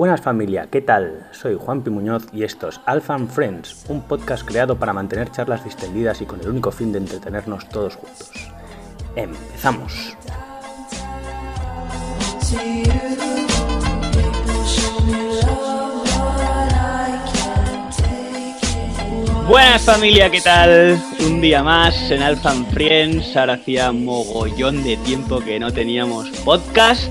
Buenas familia, ¿qué tal? Soy Juan Pi Muñoz y esto es Alpha Friends, un podcast creado para mantener charlas distendidas y con el único fin de entretenernos todos juntos. Empezamos. Buenas familia, ¿qué tal? Un día más en Alpha Friends. Ahora hacía mogollón de tiempo que no teníamos podcast.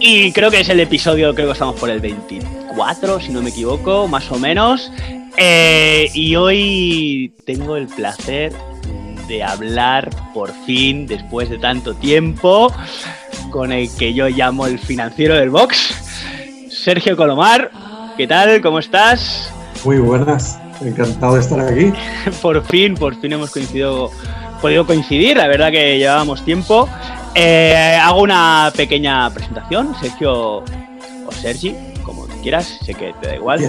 Y creo que es el episodio, creo que estamos por el 24, si no me equivoco, más o menos. Eh, y hoy tengo el placer de hablar por fin, después de tanto tiempo, con el que yo llamo el financiero del box, Sergio Colomar. ¿Qué tal? ¿Cómo estás? Muy buenas, encantado de estar aquí. por fin, por fin hemos coincidido, podido coincidir, la verdad que llevábamos tiempo. Eh, hago una pequeña presentación, Sergio o Sergi, como quieras, sé que te da igual.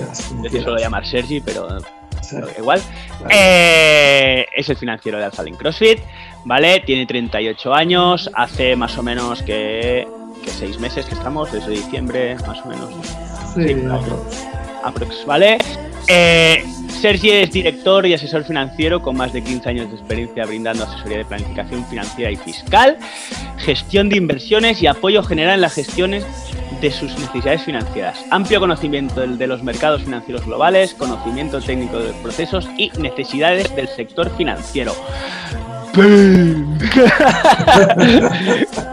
Yo llamar Sergi, pero, da igual. Eh, es el financiero de Alpha CrossFit, ¿vale? Tiene 38 años, hace más o menos que, que 6 meses que estamos, desde diciembre, más o menos. Sí, aprox, ¿vale? Eh, Sergi es director y asesor financiero con más de 15 años de experiencia brindando asesoría de planificación financiera y fiscal, gestión de inversiones y apoyo general en las gestiones de sus necesidades financieras. Amplio conocimiento de los mercados financieros globales, conocimiento técnico de procesos y necesidades del sector financiero.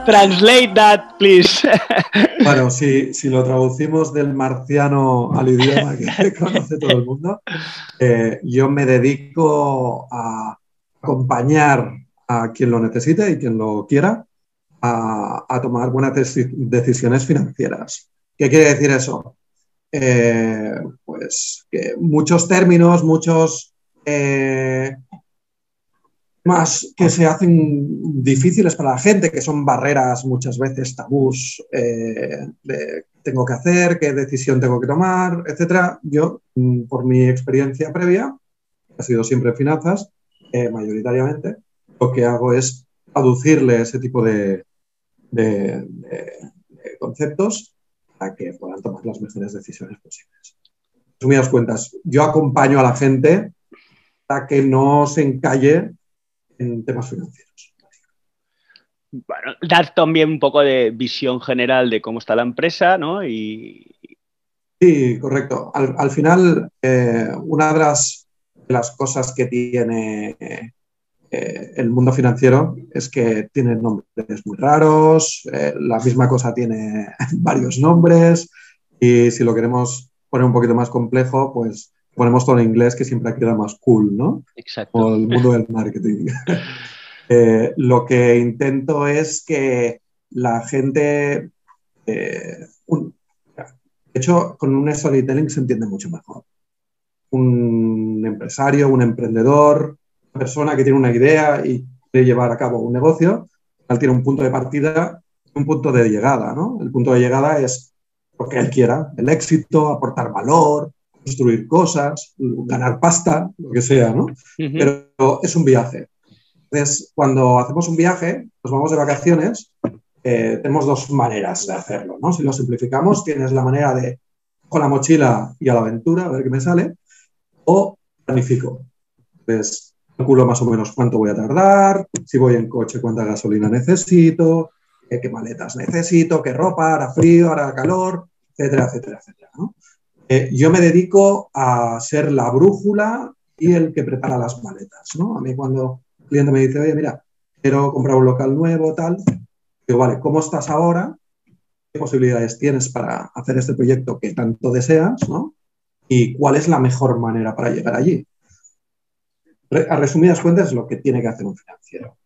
Translate that, please. bueno, si, lo traducimos del marciano al idioma que conoce todo el mundo, eh, yo me dedico a acompañar a quien lo necesite y quien lo quiera a, tomar buenas decisiones financieras. ¿Qué quiere decir eso? Eh, pues que muchos términos, muchos eh, más que se hacen difíciles para la gente, que son barreras muchas veces tabús eh, de tengo que hacer, qué decisión tengo que tomar, etcétera. Yo, mm, por mi experiencia previa, ha sido siempre finanzas, eh, mayoritariamente, lo que hago es traducirle ese tipo de, de, conceptos para que puedan tomar las mejores decisiones posibles. En resumidas cuentas, yo acompaño a la gente para que no se encalle en temas financieros. Bueno, dar también un poco de visión general de cómo está la empresa, ¿no? Y... Sí, correcto. Al, final, eh, una de las, las, cosas que tiene eh, el mundo financiero es que tiene nombres muy raros, eh, la misma cosa tiene varios nombres y si lo queremos poner un poquito más complejo, pues ponemos todo en inglés que siempre queda más cool, ¿no? Exacto. O el mundo del marketing. Eh, lo que intento es que la gente, eh, de hecho, con un storytelling se entiende mucho mejor. Un empresario, un emprendedor, una persona que tiene una idea y quiere llevar a cabo un negocio, tiene un punto de partida y un punto de llegada, ¿no? El punto de llegada es lo que él quiera, el éxito, aportar valor, construir cosas, ganar pasta, lo que sea, ¿no? Pero es un viaje. Entonces, cuando hacemos un viaje, nos vamos de vacaciones, eh, tenemos dos maneras de hacerlo, ¿no? Si lo simplificamos, tienes la manera de con la mochila y a la aventura, a ver qué me sale, o planifico. Entonces, calculo más o menos cuánto voy a tardar, si voy en coche, cuánta gasolina necesito, eh, qué maletas necesito, qué ropa, hará frío, hará calor, etcétera, etcétera, etcétera. ¿no? Eh, yo me dedico a ser la brújula y el que prepara las maletas, ¿no? A mí cuando el cliente me dice, oye, mira, quiero comprar un local nuevo, tal, digo, vale, ¿cómo estás ahora? ¿Qué posibilidades tienes para hacer este proyecto que tanto deseas, ¿no? Y cuál es la mejor manera para llegar allí. A resumidas cuentas, es lo que tiene que hacer un financiero.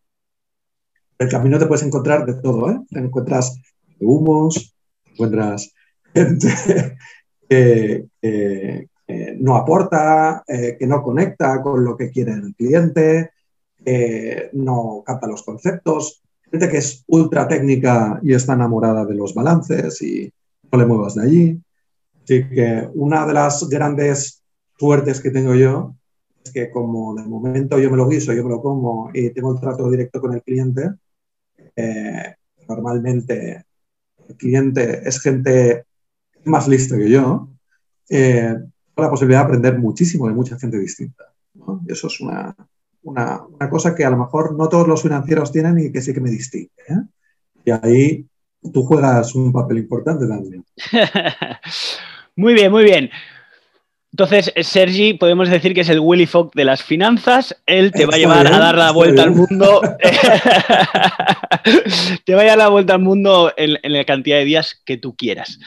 El camino te puedes encontrar de todo, ¿eh? Te encuentras humos, te encuentras gente que, no aporta, eh, que no conecta con lo que quiere el cliente, que no capta los conceptos, gente que es ultra técnica y está enamorada de los balances y no le muevas de allí. Así que una de las grandes suertes que tengo yo es que como de momento yo me lo guiso, yo me lo como y tengo el trato directo con el cliente, eh, normalmente el cliente es gente más listo que yo, eh, la posibilidad de aprender muchísimo de mucha gente distinta. eso es una, una, cosa que a lo mejor no todos los financieros tienen y que sí que me distingue. ¿eh? Y ahí tú juegas un papel importante también. muy bien, muy bien. Entonces, Sergi, podemos decir que es el Willy Fogg de las finanzas. Él te va a llevar a dar la vuelta al mundo. te va a dar la vuelta al mundo en, la cantidad de días que tú quieras.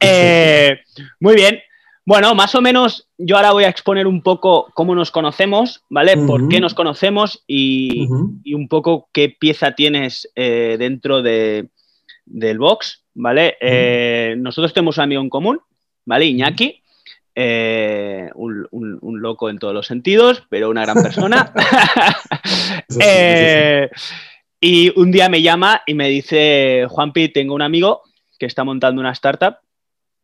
Eh, muy bien. Bueno, más o menos yo ahora voy a exponer un poco cómo nos conocemos, ¿vale? Por qué nos conocemos y, un poco qué pieza tienes eh, dentro de, del box, ¿vale? Eh, nosotros tenemos un amigo en común, ¿vale? Iñaki. Eh, un, loco en todos los sentidos, pero una gran persona. Eh, y un día me llama y me dice, Juanpi, tengo un amigo que está montando una startup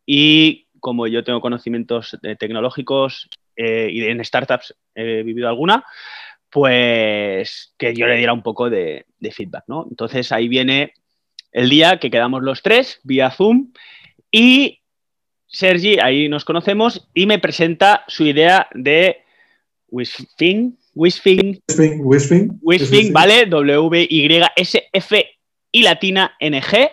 y como yo tengo conocimientos tecnológicos y en startups he vivido alguna, pues que yo le diera un poco de, de feedback, ¿no? Entonces ahí viene el día que quedamos los tres vía Zoom y Sergi, ahí nos conocemos, y me presenta su idea de Wisfing, Wisfing, Wisfing, ¿vale? W-Y-S-F y latina N-G.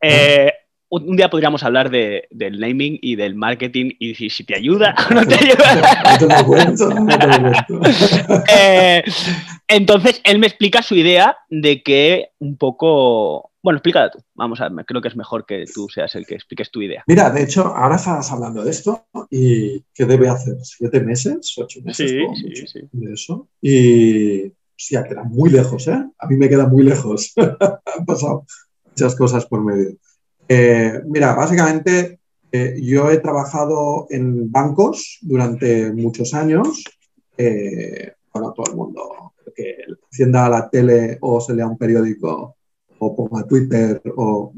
Eh, un día podríamos hablar del naming y del marketing y si, te ayuda o no te ayuda. Eh, entonces, él me explica su idea de que un poco bueno, explícala tú. Vamos a ver, creo que es mejor que tú seas el que expliques tu idea. Mira, de hecho, ahora estás hablando de esto y ¿qué debe hacer? ¿Siete meses? ¿Ocho meses? Sí, sí, sí. De eso. Y sí, queda muy lejos, ¿eh? A mí me queda muy lejos. Han pasado muchas cosas por medio. Eh, mira, básicamente eh, yo he trabajado en bancos durante muchos años. Eh, bueno, todo el mundo que encienda la tele o se lea un periódico o ponga Twitter o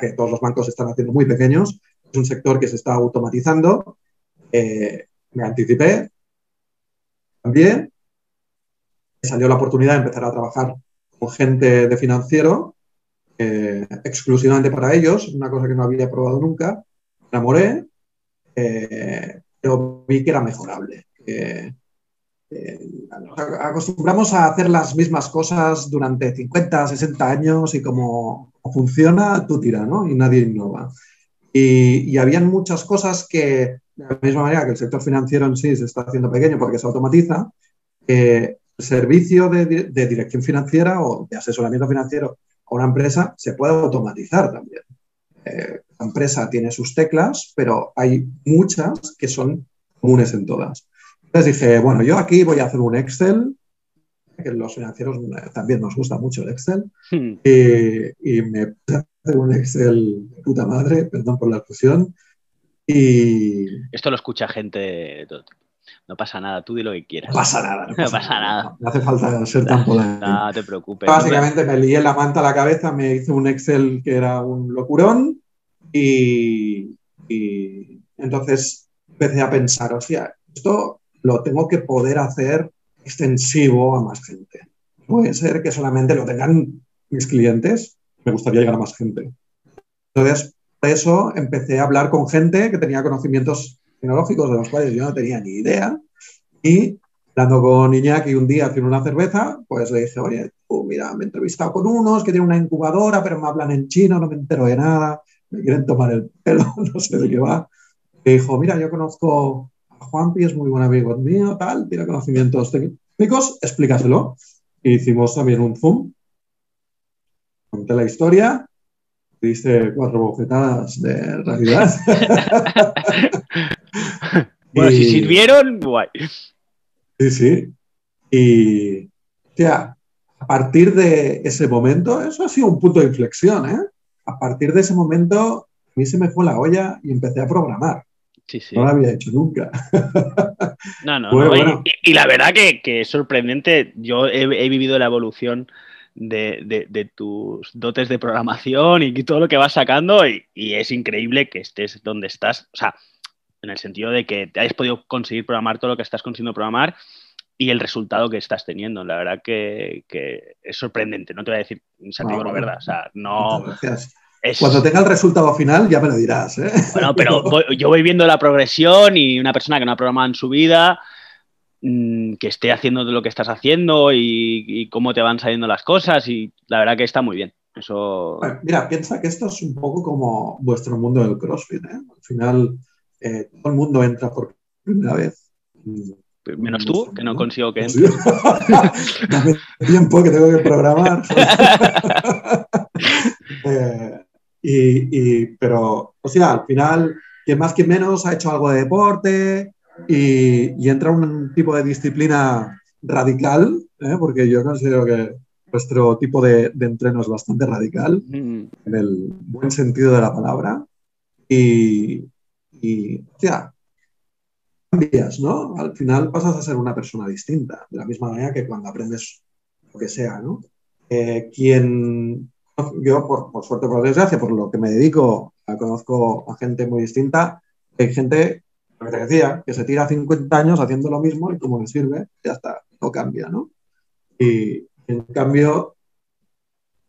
que todos los bancos están haciendo muy pequeños. Es un sector que se está automatizando. Eh, me anticipé también. Me salió la oportunidad de empezar a trabajar con gente de financiero eh, exclusivamente para ellos, una cosa que no había probado nunca. Me enamoré, eh, pero vi que era mejorable. Eh, acostumbramos a hacer las mismas cosas durante 50, 60 años y como funciona, tú tira, ¿no? Y nadie innova. Y, y habían muchas cosas que, de la misma manera que el sector financiero en sí se está haciendo pequeño porque se automatiza, el servicio de, dirección financiera o de asesoramiento financiero a una empresa se puede automatizar también. Eh, la empresa tiene sus teclas, pero hay muchas que son comunes en todas. Entonces dije, bueno, yo aquí voy a hacer un Excel, que los financieros también nos gusta mucho el Excel, hmm. y, me puse a hacer un Excel de puta madre, perdón por la expresión, y... Esto lo escucha gente no pasa nada, tú di lo que quieras. No pasa nada. No, pasa, nada. No hace falta ser tan polémico. No te preocupes. Básicamente me lié la manta a la cabeza, me hice un Excel que era un locurón y, y entonces empecé a pensar, o sea, esto lo tengo que poder hacer extensivo a más gente. Puede ser que solamente lo tengan mis clientes, me gustaría llegar a más gente. Entonces, por eso empecé a hablar con gente que tenía conocimientos tecnológicos de los cuales yo no tenía ni idea. Y hablando con Iñaki un día haciendo una cerveza, pues le dije, oye, mira, me he entrevistado con unos que tienen una incubadora, pero me hablan en chino, no me entero de nada, me quieren tomar el pelo, no sé de qué va. Me dijo, mira, yo conozco Juanpi es muy buen amigo mío, tal, tiene conocimientos técnicos, explícaselo. Hicimos también un Zoom. Conté la historia, diste cuatro bofetadas de realidad. bueno, si sirvieron, guay. Sí, sí. Y, o sea, a partir de ese momento, eso ha sido un punto de inflexión, ¿eh? A partir de ese momento, a mí se me fue la olla y empecé a programar. No lo había hecho nunca. No, no, Y, la verdad que, es sorprendente. Yo he, vivido la evolución de, tus dotes de programación y todo lo que vas sacando y, es increíble que estés donde estás. O sea, en el sentido de que te hayas podido conseguir programar todo lo que estás consiguiendo programar y el resultado que estás teniendo. La verdad que, es sorprendente. No te voy a decir, no, verdad. O sea, no... Cuando tenga el resultado final ya me lo dirás. ¿eh? Bueno, pero yo voy viendo la progresión y una persona que no ha programado en su vida, mm, que esté haciendo lo que estás haciendo y, cómo te van saliendo las cosas y la verdad que está muy bien. Eso... mira, piensa que esto es un poco como vuestro mundo del CrossFit. ¿eh? Al final, eh, todo el mundo entra por primera vez. Menos tú, que no consigo que entre. Dame tiempo que tengo que programar. Eh, y, pero, o sea, al final, que más que menos ha hecho algo de deporte y, entra un tipo de disciplina radical, ¿eh? porque yo considero que nuestro tipo de, entreno es bastante radical, mm. en el buen sentido de la palabra. Y, y o sea, cambias, ¿no? Al final pasas a ser una persona distinta, de la misma manera que cuando aprendes lo que sea, ¿no? Eh, quien, yo por, suerte, por desgracia, por lo que me dedico, conozco a gente muy distinta, hay gente, lo que te decía, que se tira 50 años haciendo lo mismo y como le sirve, ya está, no cambia, ¿no? Y en cambio,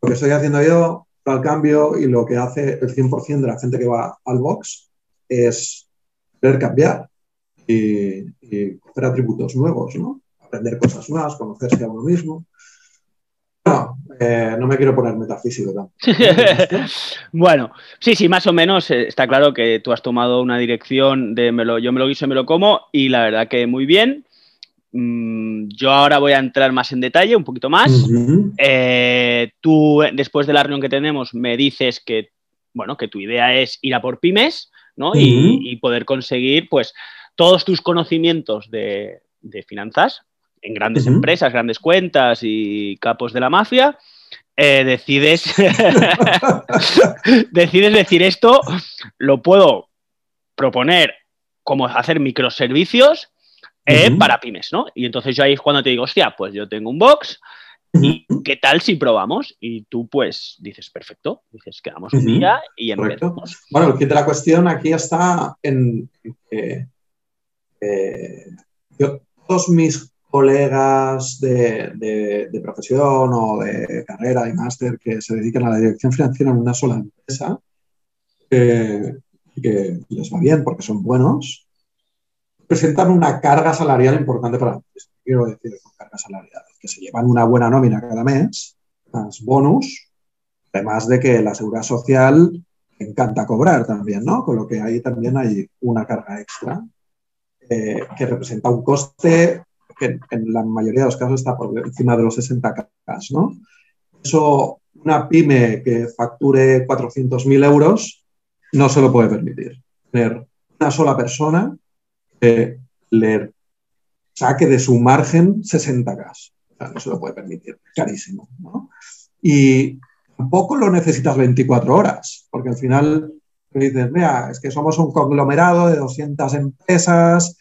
lo que estoy haciendo yo, al cambio y lo que hace el 100% de la gente que va al box es querer cambiar y, hacer atributos nuevos, ¿no? Aprender cosas nuevas, conocerse a uno mismo. Eh, no me quiero poner metafísico tampoco. bueno, sí, sí, más o menos eh, está claro que tú has tomado una dirección de me lo, yo me lo guiso y me lo como y la verdad que muy bien. Mm, yo ahora voy a entrar más en detalle, un poquito más. Eh, tú, después de la reunión que tenemos, me dices que, bueno, que tu idea es ir a por pymes, ¿no? y, y, poder conseguir, pues, todos tus conocimientos de, finanzas en grandes empresas, grandes cuentas y capos de la mafia, eh, decides, decides decir esto, lo puedo proponer como hacer microservicios eh, para pymes, ¿no? Y entonces yo ahí es cuando te digo, hostia, pues yo tengo un box, ¿Y qué tal si probamos? Y tú, pues, dices, perfecto, dices, quedamos un día y empezamos. Bueno, el kit de la cuestión aquí está en eh, yo, todos mis colegas de, profesión o de carrera y máster que se dedican a la dirección financiera en una sola empresa, que les va bien porque son buenos, presentan una carga salarial importante para la empresa. Quiero decir con carga salarial, que se llevan una buena nómina cada mes, más bonus, además de que la seguridad social encanta cobrar también, ¿no? Con lo que ahí también hay una carga extra eh, que representa un coste que en la mayoría de los casos está por encima de los 60 K, ¿no? Eso, una pyme que facture 400.000 euros no se lo puede permitir. Tener una sola persona que le saque de su margen 60 K. no se lo puede permitir, carísimo. ¿no? Y tampoco lo necesitas 24 horas, porque al final dices, mira, es que somos un conglomerado de 200 empresas,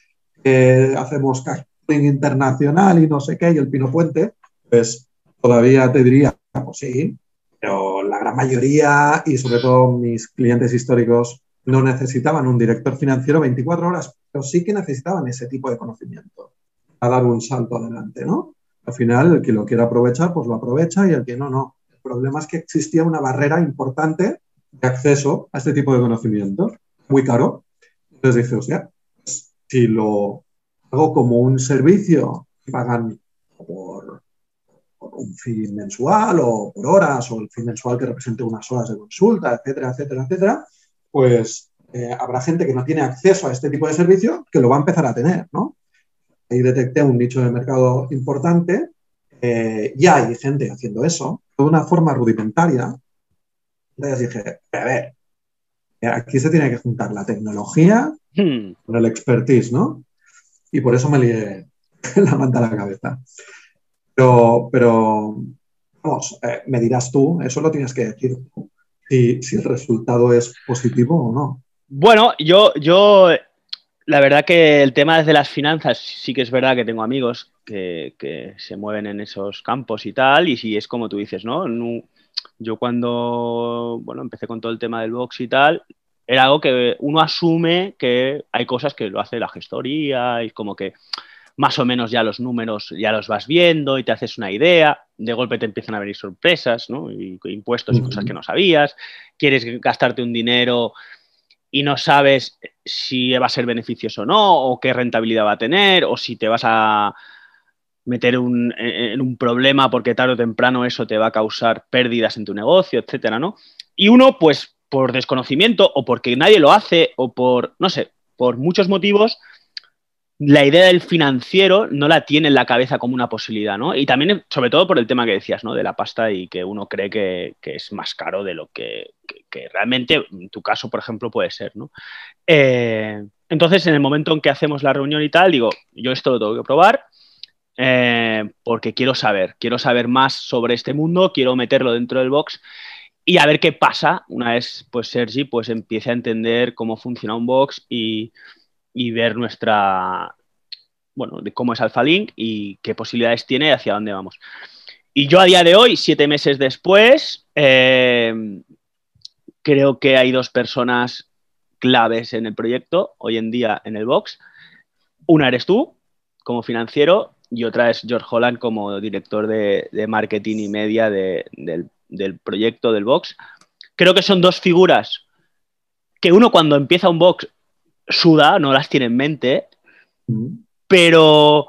hacemos casting internacional y no sé qué, y el Pino Puente, pues todavía te diría, pues sí, pero la gran mayoría y sobre todo mis clientes históricos no necesitaban un director financiero 24 horas, pero sí que necesitaban ese tipo de conocimiento a dar un salto adelante, ¿no? Al final, el que lo quiera aprovechar, pues lo aprovecha y el que no, no. El problema es que existía una barrera importante de acceso a este tipo de conocimiento, muy caro. Entonces dice, o sea, si lo hago como un servicio, pagan por, un fin mensual o por horas o el fin mensual que represente unas horas de consulta, etcétera, etcétera, etcétera, pues eh, habrá gente que no tiene acceso a este tipo de servicio que lo va a empezar a tener, ¿no? Ahí detecté un nicho de mercado importante. Eh, ya hay gente haciendo eso de una forma rudimentaria. Entonces dije, a ver, aquí se tiene que juntar la tecnología hmm. con el expertise, ¿no? Y por eso me lié la manta a la cabeza. Pero, pero vamos, eh, me dirás tú, eso lo tienes que decir si, si el resultado es positivo o no. Bueno, yo, yo, la verdad que el tema de las finanzas, sí que es verdad que tengo amigos que, que se mueven en esos campos y tal, y si es como tú dices, ¿no? Yo cuando, bueno, empecé con todo el tema del box y tal, era algo que uno asume que hay cosas que lo hace la gestoría y como que, más o menos ya los números ya los vas viendo y te haces una idea, de golpe te empiezan a venir sorpresas, ¿no? Y impuestos y cosas que no sabías, quieres gastarte un dinero y no sabes si va a ser beneficioso o no, o qué rentabilidad va a tener, o si te vas a meter en un problema porque tarde o temprano eso te va a causar pérdidas en tu negocio, etcétera, ¿no? Y uno, pues, por desconocimiento o porque nadie lo hace o por, no sé, por muchos motivos, la idea del financiero no la tiene en la cabeza como una posibilidad, ¿no? Y también, sobre todo por el tema que decías, ¿no? De la pasta y que uno cree que, es más caro de lo que, realmente, en tu caso, por ejemplo, puede ser, ¿no? Eh, entonces, en el momento en que hacemos la reunión y tal, digo, yo esto lo tengo que probar eh, porque quiero saber, quiero saber más sobre este mundo, quiero meterlo dentro del box y a ver qué pasa una vez, pues, Sergi, pues, empiece a entender cómo funciona un box y y ver nuestra, bueno, de cómo es AlphaLink y qué posibilidades tiene y hacia dónde vamos. Y yo a día de hoy, siete meses después, eh, creo que hay dos personas claves en el proyecto, hoy en día en el box. Una eres tú, como financiero, y otra es George Holland como director de, marketing y media del, del, proyecto del box. Creo que son dos figuras que uno cuando empieza un box suda, no las tiene en mente, pero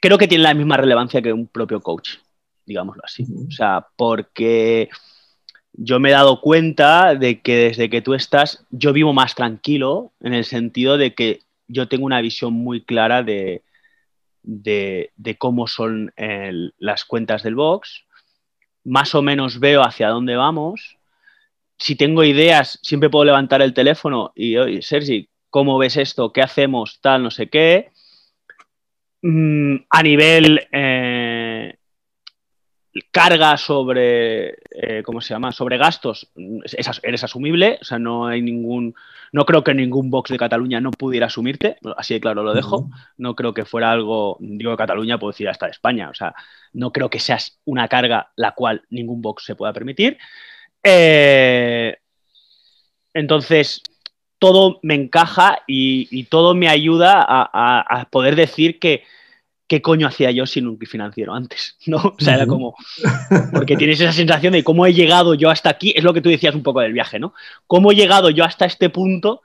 creo que tiene la misma relevancia que un propio coach, digámoslo así. O sea, porque yo me he dado cuenta de que desde que tú estás, yo vivo más tranquilo en el sentido de que yo tengo una visión muy clara de, de, cómo son las cuentas del box, más o menos veo hacia dónde vamos. Si tengo ideas, siempre puedo levantar el teléfono y, oye, Sergi, ¿cómo ves esto? ¿Qué hacemos? Tal, no sé qué. Mm, a nivel eh, carga sobre, eh, ¿cómo se llama? Sobre gastos, eres asumible, o sea, no hay ningún, no creo que ningún box de Cataluña no pudiera asumirte, así de claro lo dejo, no creo que fuera algo, digo de Cataluña, puedo decir hasta de España, o sea, no creo que seas una carga la cual ningún box se pueda permitir. Eh, entonces, todo me encaja y, todo me ayuda a, poder decir que qué coño hacía yo sin un financiero antes, ¿no? O sea, era como, porque tienes esa sensación de cómo he llegado yo hasta aquí, es lo que tú decías un poco del viaje, ¿no? ¿Cómo he llegado yo hasta este punto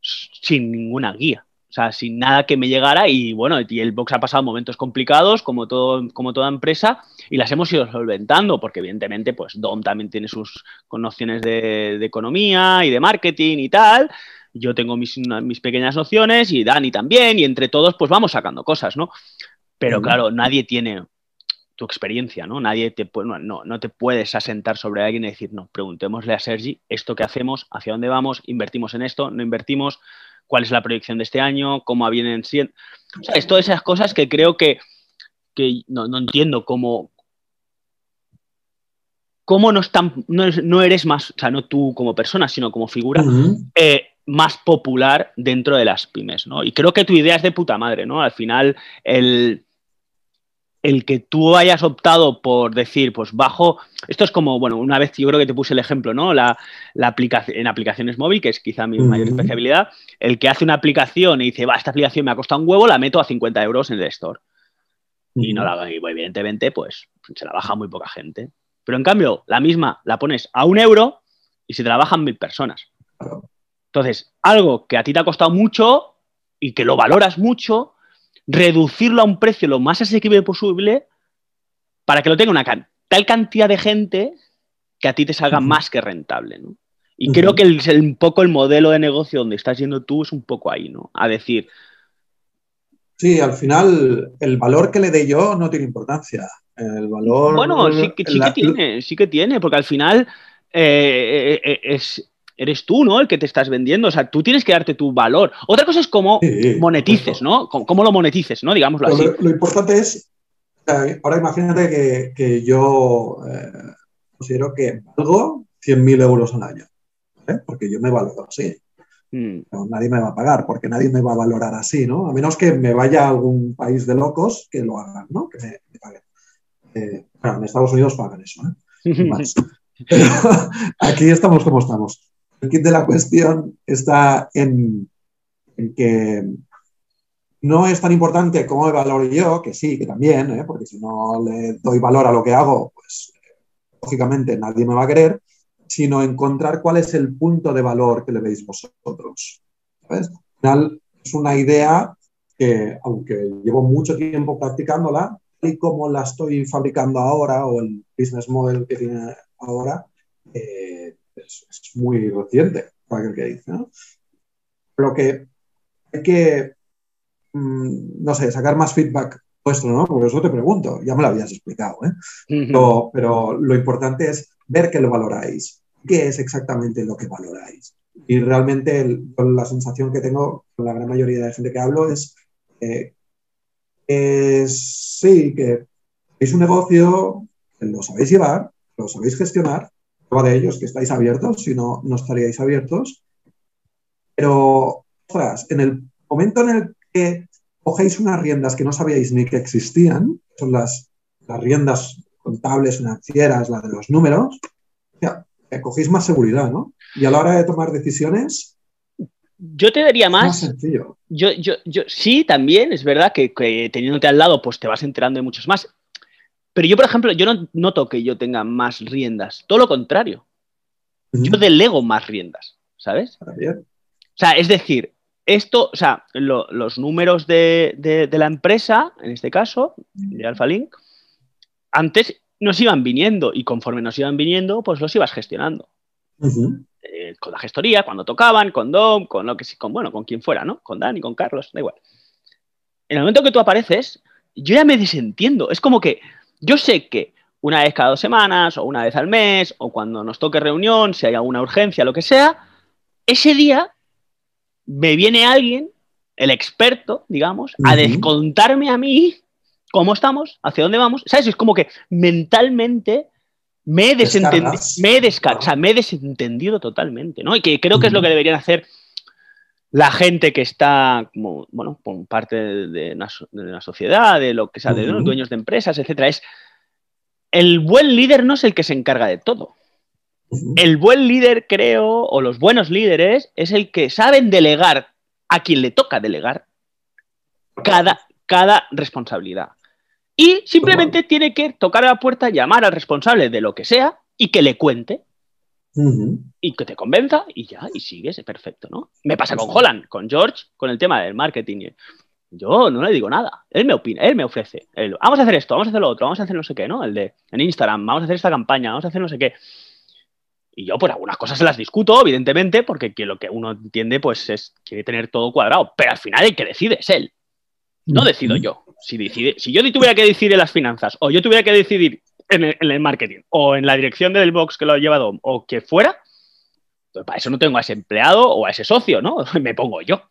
sin ninguna guía? O sea, sin nada que me llegara y bueno, y el box ha pasado momentos complicados como, todo, como toda empresa y las hemos ido solventando porque evidentemente pues Dom también tiene sus nociones de, economía y de marketing y tal. Yo tengo mis, mis, pequeñas nociones y Dani también y entre todos pues vamos sacando cosas, ¿no? Pero claro, nadie tiene tu experiencia, ¿no? Nadie te puede, no, no te puedes asentar sobre alguien y decir, no, preguntémosle a Sergi esto que hacemos, hacia dónde vamos, invertimos en esto, no invertimos, cuál es la proyección de este año, cómo vienen siendo. O sea, es todas esas cosas que creo que, no, entiendo cómo. ¿Cómo no, están, no, eres más, o sea, no tú como persona, sino como figura, eh, más popular dentro de las pymes, ¿no? Y creo que tu idea es de puta madre, ¿no? Al final, el, el que tú hayas optado por decir, pues bajo, esto es como, bueno, una vez yo creo que te puse el ejemplo, ¿no? La, aplicación, en aplicaciones móviles, que es quizá mi mayor especialidad, el que hace una aplicación y dice, va, esta aplicación me ha costado un huevo, la meto a 50 euros en el store. Y no la, y evidentemente, pues se la baja muy poca gente. Pero en cambio, la misma la pones a un euro y se trabajan mil personas. Entonces, algo que a ti te ha costado mucho y que lo valoras mucho, reducirlo a un precio lo más asequible posible para que lo tenga una tal cantidad de gente que a ti te salga más que rentable, ¿no? Y creo que el, un poco el modelo de negocio donde estás yendo tú es un poco ahí, ¿no? A decir... Sí, al final el valor que le dé yo no tiene importancia. El valor... Bueno, sí que, tiene, sí que tiene, porque al final eh, eh, eh, es, eres tú, ¿no? El que te estás vendiendo. O sea, tú tienes que darte tu valor. Otra cosa es cómo monetices, ¿no? Cómo, lo monetices, ¿no? Digámoslo así. Lo, importante es, ahora imagínate que, yo eh, considero que valgo 100.000 euros al año, ¿vale? Porque yo me valoro así. Mm. nadie me va a pagar, porque nadie me va a valorar así, ¿no? A menos que me vaya a algún país de locos que lo hagan, ¿no? Que me, paguen. Eh, en Estados Unidos pagan eso, ¿eh? Pero aquí estamos como estamos. El kit de la cuestión está en, que no es tan importante cómo me valoro yo, que sí, que también, ¿eh? porque si no le doy valor a lo que hago, pues lógicamente nadie me va a querer, sino encontrar cuál es el punto de valor que le veis vosotros. ¿sabes? Al final es una idea que, aunque llevo mucho tiempo practicándola, y como la estoy fabricando ahora o el business model que tiene ahora, eh, es, muy reciente para aquel que dice. ¿no? Lo que hay que Mm, no sé, sacar más feedback vuestro, ¿no? Porque eso te pregunto, ya me lo habías explicado, ¿eh? pero, lo importante es ver que lo valoráis, qué es exactamente lo que valoráis. Y realmente la sensación que tengo con la gran mayoría de gente que hablo es, eh, sí, que es un negocio, que lo sabéis llevar, lo sabéis gestionar, de ellos que estáis abiertos, si no, no estaríais abiertos. Pero, ostras, en el momento en el que cogéis unas riendas que no sabíais ni que existían, son las, las riendas contables, financieras, las de los números, ya, cogéis más seguridad, ¿no? Y a la hora de tomar decisiones... Yo te diría más... Más sencillo. Yo, yo, yo, sí, también, es verdad que, teniéndote al lado, pues te vas enterando de muchos más. Pero yo, por ejemplo, yo no noto que yo tenga más riendas, todo lo contrario. Yo delego más riendas, ¿sabes? O sea, es decir, esto, o sea, los números de, la empresa, en este caso, de AlphaLink, antes nos iban viniendo y conforme nos iban viniendo, pues los ibas gestionando. Eh, con la gestoría, cuando tocaban, con Dom, con lo que con, bueno, con quien fuera, ¿no? Con Dani, con Carlos, da igual. En el momento que tú apareces, yo ya me desentiendo. Es como que yo sé que una vez cada dos semanas, o una vez al mes, o cuando nos toque reunión, si hay alguna urgencia, lo que sea, ese día me viene alguien, el experto, digamos, a descontarme a mí cómo estamos, hacia dónde vamos. ¿Sabes? Es como que mentalmente me he, desentendido, me, he me he desentendido totalmente, ¿no? Y que creo que es lo que deberían hacer la gente que está como, bueno, como parte de, una, sociedad, de lo que sea, de los dueños de empresas, etcétera, es el buen líder no es el que se encarga de todo. El buen líder, creo, o los buenos líderes, es el que saben delegar a quien le toca delegar cada, cada responsabilidad. Y simplemente tiene que tocar a la puerta, llamar al responsable de lo que sea y que le cuente. Y que te convenza y ya, y sigues, perfecto, ¿no? Me pasa con Holland, con George, con el tema del marketing. Yo no le digo nada. Él me opina, él me ofrece. vamos a hacer esto, vamos a hacer lo otro, vamos a hacer no sé qué, ¿no? El de en Instagram, vamos a hacer esta campaña, vamos a hacer no sé qué. Y yo, por pues, algunas cosas se las discuto, evidentemente, porque lo que uno entiende, pues es quiere tener todo cuadrado. Pero al final el que decide es él. No decido yo. Si, decide, si yo tuviera que decidir las finanzas, o yo tuviera que decidir en el, marketing, o en la dirección del box que lo ha llevado, o que fuera, pues para eso no tengo a ese empleado o a ese socio, ¿no? Me pongo yo.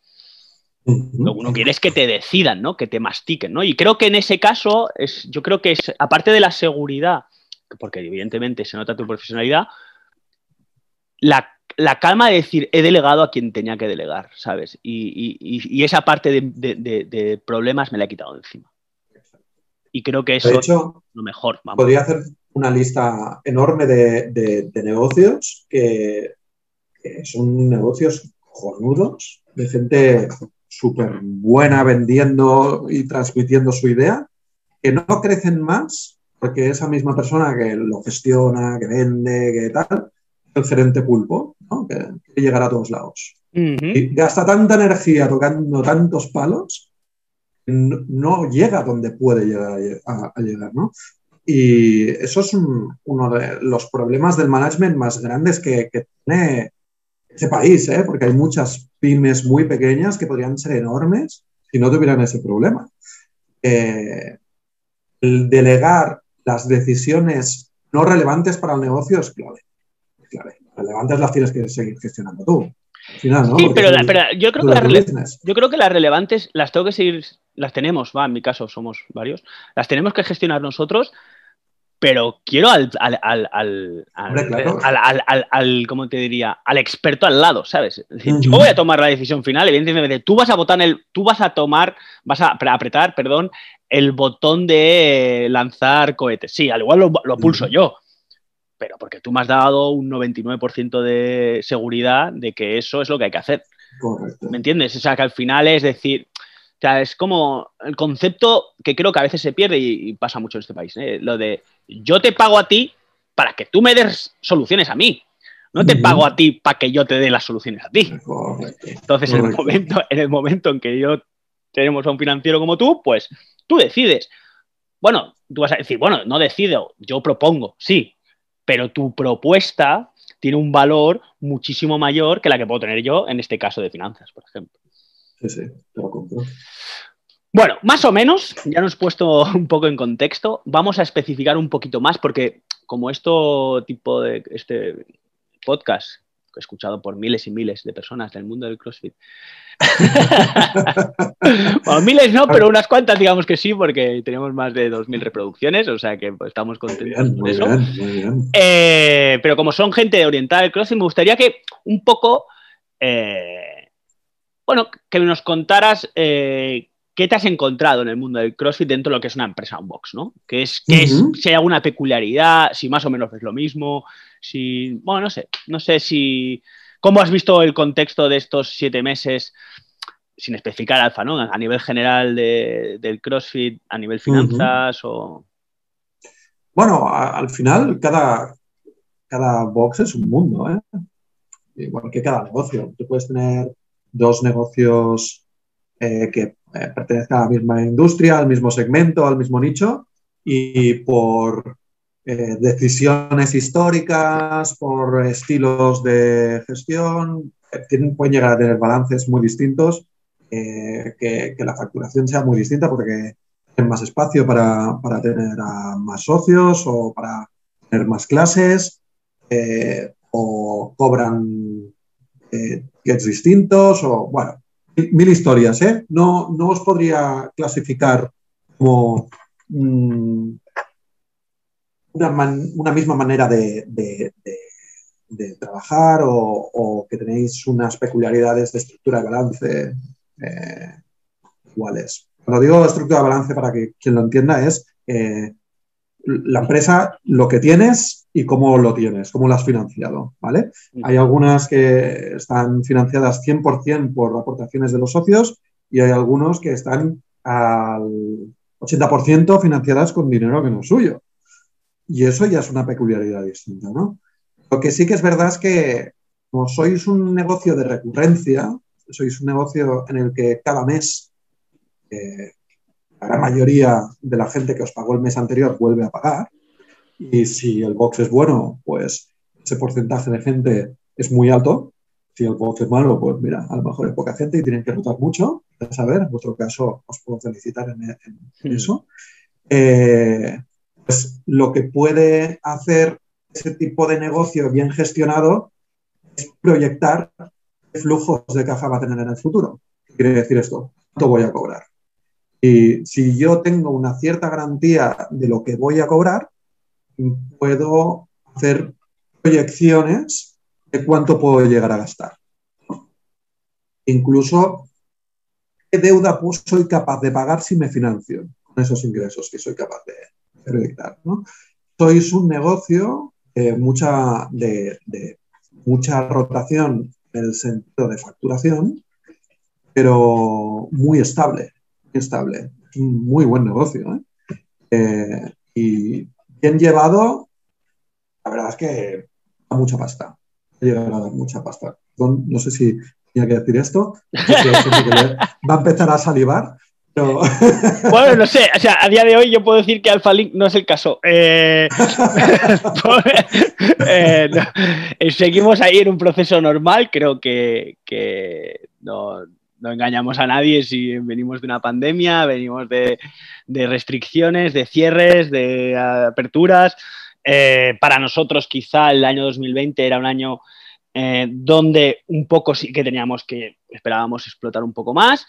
Lo que uno quiere es que te decidan, ¿no? Que te mastiquen, ¿no? Y creo que en ese caso, es, yo creo que es, aparte de la seguridad, porque evidentemente se nota tu profesionalidad, la, calma de decir, he delegado a quien tenía que delegar, ¿sabes? Y, esa parte de, problemas me la he quitado encima. Y creo que eso es lo mejor. Podría hacer una lista enorme de, negocios que, son negocios jornudos, de gente súper buena vendiendo y transmitiendo su idea, que no crecen más porque esa misma persona que lo gestiona, que vende, que tal, el gerente pulpo, que, llegará a todos lados. Y gasta tanta energía tocando tantos palos, no, llega donde puede llegar a, llegar. Y eso es uno de los problemas del management más grandes que, tiene ese país, ¿eh? porque hay muchas pymes muy pequeñas que podrían ser enormes si no tuvieran ese problema. Eh, el delegar las decisiones no relevantes para el negocio es clave clave. Relevantes las tienes que seguir gestionando tú. Sí, pero, yo, creo que las yo creo que las relevantes las tengo que seguir, las tenemos, va, en mi caso somos varios, las tenemos que gestionar nosotros, pero quiero al, al, al, al, al ¿cómo te diría? Al experto al lado, ¿sabes? Yo voy a tomar la decisión final, evidentemente, tú vas a votar el, tú vas a tomar, vas a apretar, perdón, el botón de lanzar cohetes. Sí, al igual lo, pulso yo, pero porque tú me has dado un 99% de seguridad de que eso es lo que hay que hacer. ¿Me entiendes? O sea, que al final es decir, sea, es como el concepto que creo que a veces se pierde y, pasa mucho en este país. ¿eh? Lo de yo te pago a ti para que tú me des soluciones a mí. No te pago a ti para que yo te dé las soluciones a ti. Entonces, En, el momento, en el momento en que yo tenemos a un financiero como tú, pues tú decides. Bueno, tú vas a decir, bueno, no decido, yo propongo, sí, pero tu propuesta tiene un valor muchísimo mayor que la que puedo tener yo en este caso de finanzas, por ejemplo. Sí, sí, te lo compro. Bueno, más o menos, ya nos he puesto un poco en contexto, vamos a especificar un poquito más porque como esto tipo de este podcast escuchado por miles y miles de personas del mundo del CrossFit. bueno, miles no, pero unas cuantas digamos que sí, porque tenemos más de 2.000 reproducciones, o sea que pues, estamos contentos con eso. Eh, pero como son gente orientada al CrossFit, me gustaría que un poco, eh, bueno, que nos contaras eh, qué te has encontrado en el mundo del CrossFit dentro de lo que es una empresa unbox, ¿no? ¿Qué es, es, si hay alguna peculiaridad, si más o menos es lo mismo, si, bueno, no sé, no sé si, ¿cómo has visto el contexto de estos siete meses, sin especificar alfa, ¿no? A nivel general del CrossFit, a nivel finanzas o... Bueno, al final cada, cada box es un mundo, ¿eh? Igual que cada negocio. Tú puedes tener dos negocios eh, que eh, pertenezcan a la misma industria, al mismo segmento, al mismo nicho, y por eh, decisiones históricas, por estilos de gestión, eh, pueden llegar a tener balances muy distintos, que, la facturación sea muy distinta porque tienen más espacio para, tener a más socios o para tener más clases, o cobran gets distintos, o bueno, mil, historias, ¿eh? No, no os podría clasificar como... Mm, una, misma manera de, trabajar o, que tenéis unas peculiaridades de estructura de balance eh, iguales. Cuando digo estructura de balance, para que quien lo entienda, es eh, la empresa, lo que tienes y cómo lo tienes, cómo lo has financiado, ¿vale? Hay algunas que están financiadas 100% por aportaciones de los socios y hay algunos que están al 80% financiadas con dinero que no es suyo. Y eso ya es una peculiaridad distinta, ¿no? Lo que sí que es verdad es que como sois un negocio de recurrencia, sois un negocio en el que cada mes eh, la gran mayoría de la gente que os pagó el mes anterior vuelve a pagar. Y si el box es bueno, pues ese porcentaje de gente es muy alto. Si el box es malo, pues mira, a lo mejor es poca gente y tienen que rotar mucho. A saber, en vuestro caso os puedo felicitar en, eso. Eh, pues lo que puede hacer ese tipo de negocio bien gestionado es proyectar qué flujos de caja va a tener en el futuro. ¿Qué quiere decir esto? ¿Cuánto voy a cobrar? Y si yo tengo una cierta garantía de lo que voy a cobrar, puedo hacer proyecciones de cuánto puedo llegar a gastar. Incluso qué deuda soy capaz de pagar si me financio con esos ingresos que soy capaz de, proyectar. ¿no? Sois un negocio mucha, de, mucha rotación en el sentido de facturación, pero muy estable, estable. Es un muy buen negocio. ¿eh? Eh, y bien llevado, la verdad es que da mucha pasta. Llega a dar mucha pasta. No sé si tenía que decir esto. va a empezar a salivar, bueno, no sé, o sea, a día de hoy yo puedo decir que Alpha Link no es el caso. Eh, eh, eh, seguimos ahí en un proceso normal, creo que, no, engañamos a nadie si venimos de una pandemia, venimos de, restricciones, de cierres, de aperturas. para nosotros quizá el año 2020 era un año donde un poco sí que teníamos que, esperábamos explotar un poco más.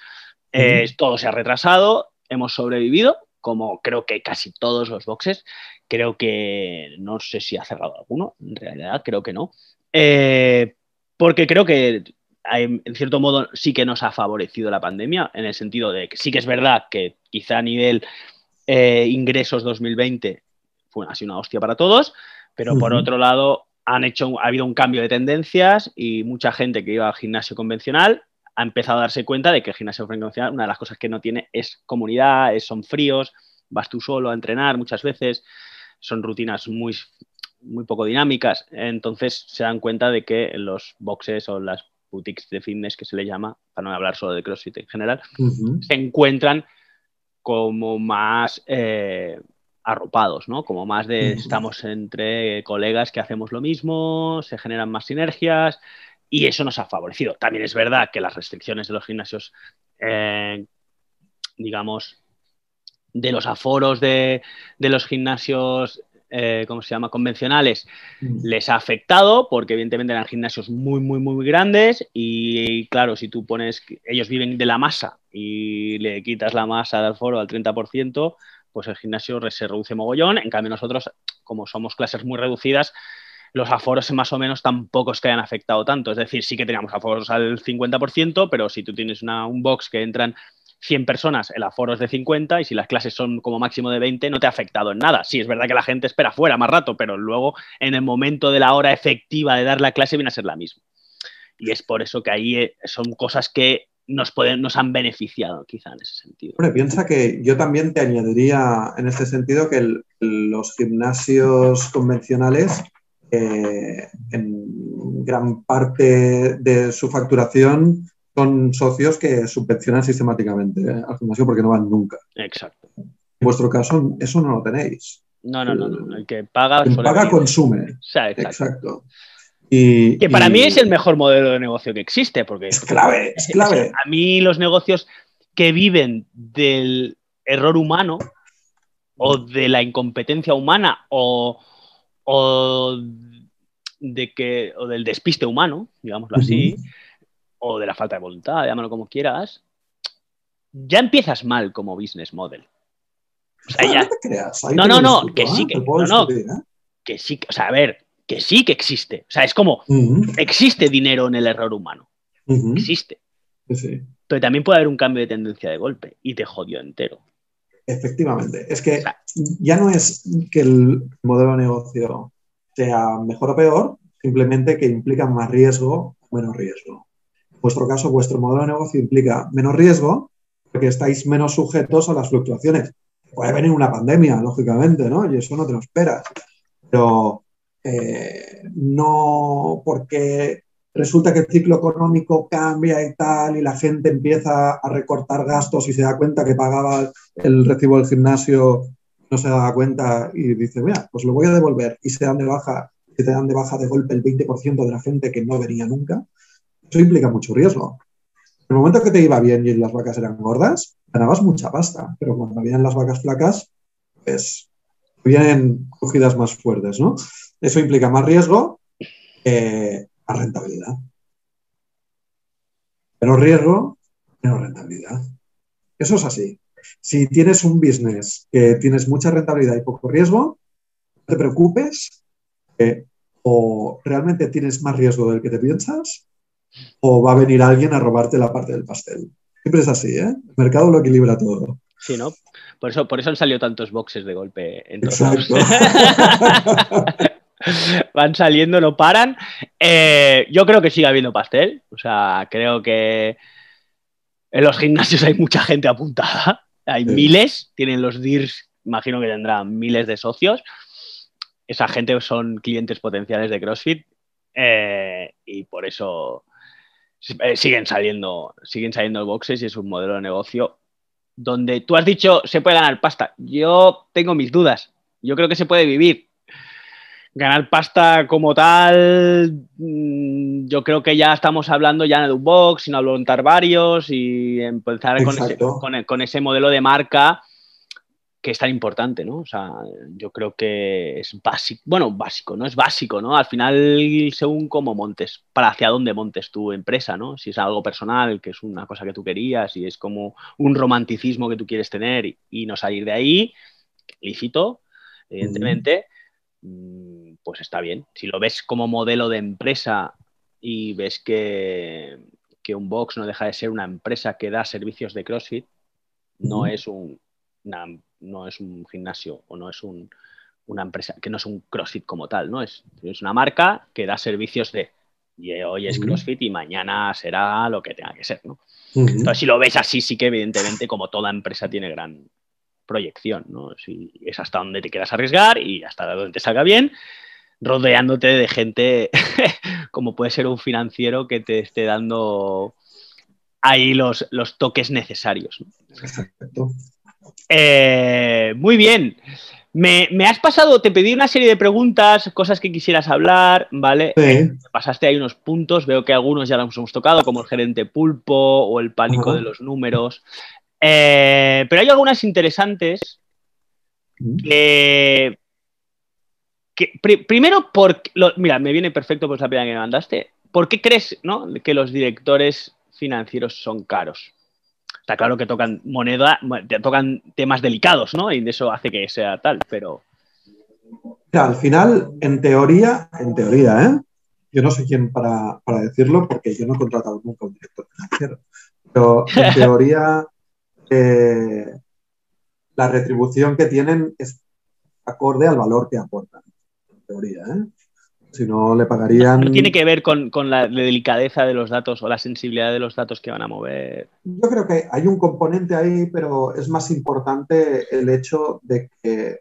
Eh, todo se ha retrasado, hemos sobrevivido, como creo que casi todos los boxes. Creo que no sé si ha cerrado alguno, en realidad creo que no. Eh, porque creo que en cierto modo sí que nos ha favorecido la pandemia, en el sentido de que sí que es verdad que quizá a nivel eh, ingresos 2020 fue así una hostia para todos, pero por otro lado han hecho, ha habido un cambio de tendencias y mucha gente que iba al gimnasio convencional ha empezado a darse cuenta de que el gimnasio convencional, una de las cosas que no tiene es comunidad, son fríos, vas tú solo a entrenar muchas veces, son rutinas muy, muy poco dinámicas, entonces se dan cuenta de que los boxes o las boutiques de fitness que se le llama, para no hablar solo de CrossFit en general, se encuentran como más eh, arropados, ¿no? Como más de estamos entre colegas que hacemos lo mismo, se generan más sinergias y eso nos ha favorecido. También es verdad que las restricciones de los gimnasios, eh, digamos, de los aforos de, los gimnasios, eh, ¿cómo se llama?, convencionales, les ha afectado porque evidentemente eran gimnasios muy, muy, muy grandes y claro, si tú pones, ellos viven de la masa y le quitas la masa del aforo al 30%, pues el gimnasio se reduce mogollón. En cambio nosotros, como somos clases muy reducidas, los aforos más o menos tampoco es que hayan afectado tanto. Es decir, sí que teníamos aforos al 50%, pero si tú tienes un box que entran 100 personas, el aforo es de 50 y si las clases son como máximo de 20, no te ha afectado en nada. Sí, es verdad que la gente espera fuera más rato, pero luego en el momento de la hora efectiva de dar la clase viene a ser la misma. Y es por eso que ahí eh, son cosas que nos, pueden, nos han beneficiado quizá en ese sentido. Piensa que yo también te añadiría en este sentido que los gimnasios convencionales eh, en gran parte de su facturación son socios que subvencionan sistemáticamente ¿eh? al gimnasio porque no van nunca. Exacto. En vuestro caso, eso no lo tenéis. No, no, no. El que paga, el paga consume. exacto. Y, que para mí es el mejor modelo de negocio que existe, porque es clave, es clave. A mí los negocios que viven del error humano o de la incompetencia humana o, de que, o del despiste humano, digámoslo así, o de la falta de voluntad, llámalo como quieras, ya empiezas mal como business model. O sea, ya... No, no, no, que sí, que, no, no, que sí, o sea, a ver, que sí que existe. O sea, es como, existe dinero en el error humano. Existe. Pero también puede haber un cambio de tendencia de golpe y te jodió entero. Efectivamente. Es que ya no es que el modelo de negocio sea mejor o peor, simplemente que implica más riesgo o menos riesgo. Vuestro caso, vuestro modelo de negocio implica menos riesgo porque estáis menos sujetos a las fluctuaciones. Puede venir una pandemia, lógicamente, ¿no? Y eso no te lo esperas. Pero eh, no porque resulta que el ciclo económico cambia y tal, y la gente empieza a recortar gastos y se da cuenta que pagaba el recibo del gimnasio, no se da cuenta y dice, mira, pues lo voy a devolver y se dan de baja, se dan de baja de golpe el 20% de la gente que no venía nunca, eso implica mucho riesgo. En el momento que te iba bien y las vacas eran gordas, ganabas mucha pasta, pero cuando vienen las vacas flacas, pues vienen cogidas más fuertes, ¿no? Eso implica más riesgo que más rentabilidad. Menos riesgo, menos rentabilidad. Eso es así. Si tienes un business que tienes mucha rentabilidad y poco riesgo, no te preocupes, o realmente tienes más riesgo del que te piensas, o va a venir alguien a robarte la parte del pastel. Siempre es así, ¿eh? El mercado lo equilibra todo. Sí, ¿no? Por eso, por eso han salido tantos boxes de golpe en Exacto. van saliendo, no paran. Eh, yo creo que sigue habiendo pastel. O sea, creo que en los gimnasios hay mucha gente apuntada. Hay miles, tienen los DIRS, imagino que tendrán miles de socios. Esa gente son clientes potenciales de CrossFit eh, y por eso eh, siguen saliendo, siguen saliendo boxes y es un modelo de negocio donde tú has dicho se puede ganar pasta. Yo tengo mis dudas. Yo creo que se puede vivir ganar pasta como tal, mm, yo creo que ya estamos hablando ya de un box, sino montar varios y empezar con ese, modelo de marca que es tan importante, ¿no? O sea, yo creo que es básico, bueno, básico, ¿no? Es básico, ¿no? Al final, según cómo montes, para hacia dónde montes tu empresa, ¿no? Si es algo personal, que es una cosa que tú querías, si es como un romanticismo que tú quieres tener y, no salir de ahí, lícito, evidentemente. Mm, pues está bien. Si lo ves como modelo de empresa y ves que, un box no deja de ser una empresa que da servicios de CrossFit, no, es un, no es un gimnasio o no es una empresa, que no es un CrossFit como tal, ¿no? Es, es una marca que da servicios de. Y hoy es CrossFit y mañana será lo que tenga que ser, ¿no? Entonces, si lo ves así, sí que evidentemente, como toda empresa tiene gran proyección, ¿no? Si es hasta donde te quieras arriesgar y hasta donde te salga bien, rodeándote de gente como puede ser un financiero que te esté dando ahí los, los toques necesarios. Eh, muy bien. Me, has pasado, te pedí una serie de preguntas, cosas que quisieras hablar, ¿vale? pasaste ahí unos puntos, veo que algunos ya los hemos tocado, como el gerente pulpo o el pánico de los números. Eh, pero hay algunas interesantes que, primero, porque, mira, me viene perfecto por la primera que me mandaste. ¿Por qué crees que los directores financieros son caros? Está claro que tocan moneda, tocan temas delicados, ¿no? Y de eso hace que sea tal, pero. al final, en teoría, en teoría, ¿eh? Yo no sé quién para, decirlo, porque yo no he contratado nunca un director financiero. Pero en teoría, eh, la retribución que tienen es acorde al valor que aportan. En teoría, ¿eh? Si no, le pagarían. No, tiene que ver con, la, delicadeza de los datos o la sensibilidad de los datos que van a mover. Yo creo que hay un componente ahí, pero es más importante el hecho de que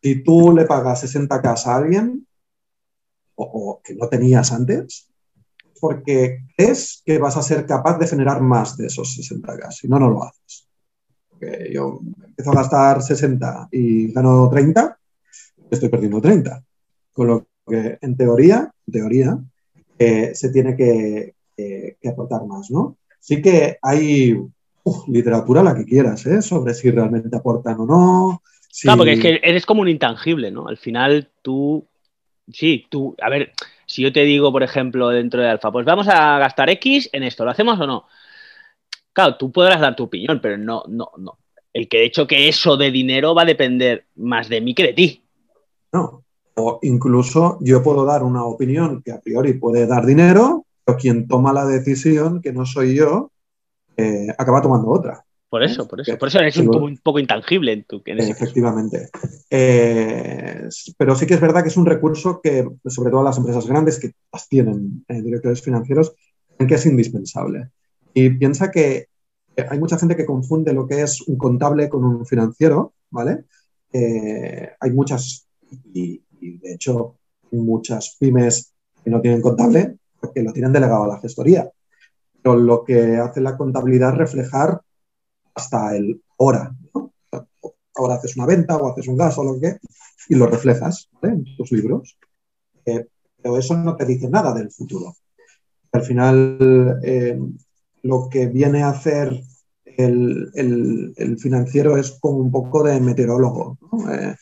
si tú le pagas 60K a alguien, o, que no tenías antes, porque crees que vas a ser capaz de generar más de esos 60K, si no, no lo haces. Porque yo empiezo a gastar 60 y gano 30, estoy perdiendo 30. Con lo porque en teoría, teoría eh, se tiene que, aportar más, ¿no? Sí que hay literatura la que quieras, ¿eh? Sobre si realmente aportan o no. Claro, porque es que eres como un intangible, ¿no? Al final tú, sí, tú, a ver, si yo te digo, por ejemplo, dentro de Alfa, pues vamos a gastar X en esto, ¿lo hacemos o no? Claro, tú podrás dar tu opinión, pero no, no, no. El que de hecho que eso de dinero va a depender más de mí que de ti. No, o incluso yo puedo dar una opinión que a priori puede dar dinero, pero quien toma la decisión, que no soy yo, eh, acaba tomando otra. Por eso, por eso. Por eso eres un, poco, intangible en tu. efectivamente. Eh, pero sí que es verdad que es un recurso que, sobre todo las empresas grandes que tienen eh, directores financieros, en que es indispensable. Y piensa que hay mucha gente que confunde lo que es un contable con un financiero, ¿vale? hay muchas, y, y de hecho muchas pymes que no tienen contable porque lo tienen delegado a la gestoría. Pero lo que hace la contabilidad es reflejar hasta el hora. Ahora haces una venta o haces un gasto o lo que y lo reflejas en tus libros. Eh, pero eso no te dice nada del futuro. Al final, eh, lo que viene a hacer el, financiero es como un poco de meteorólogo. Eh,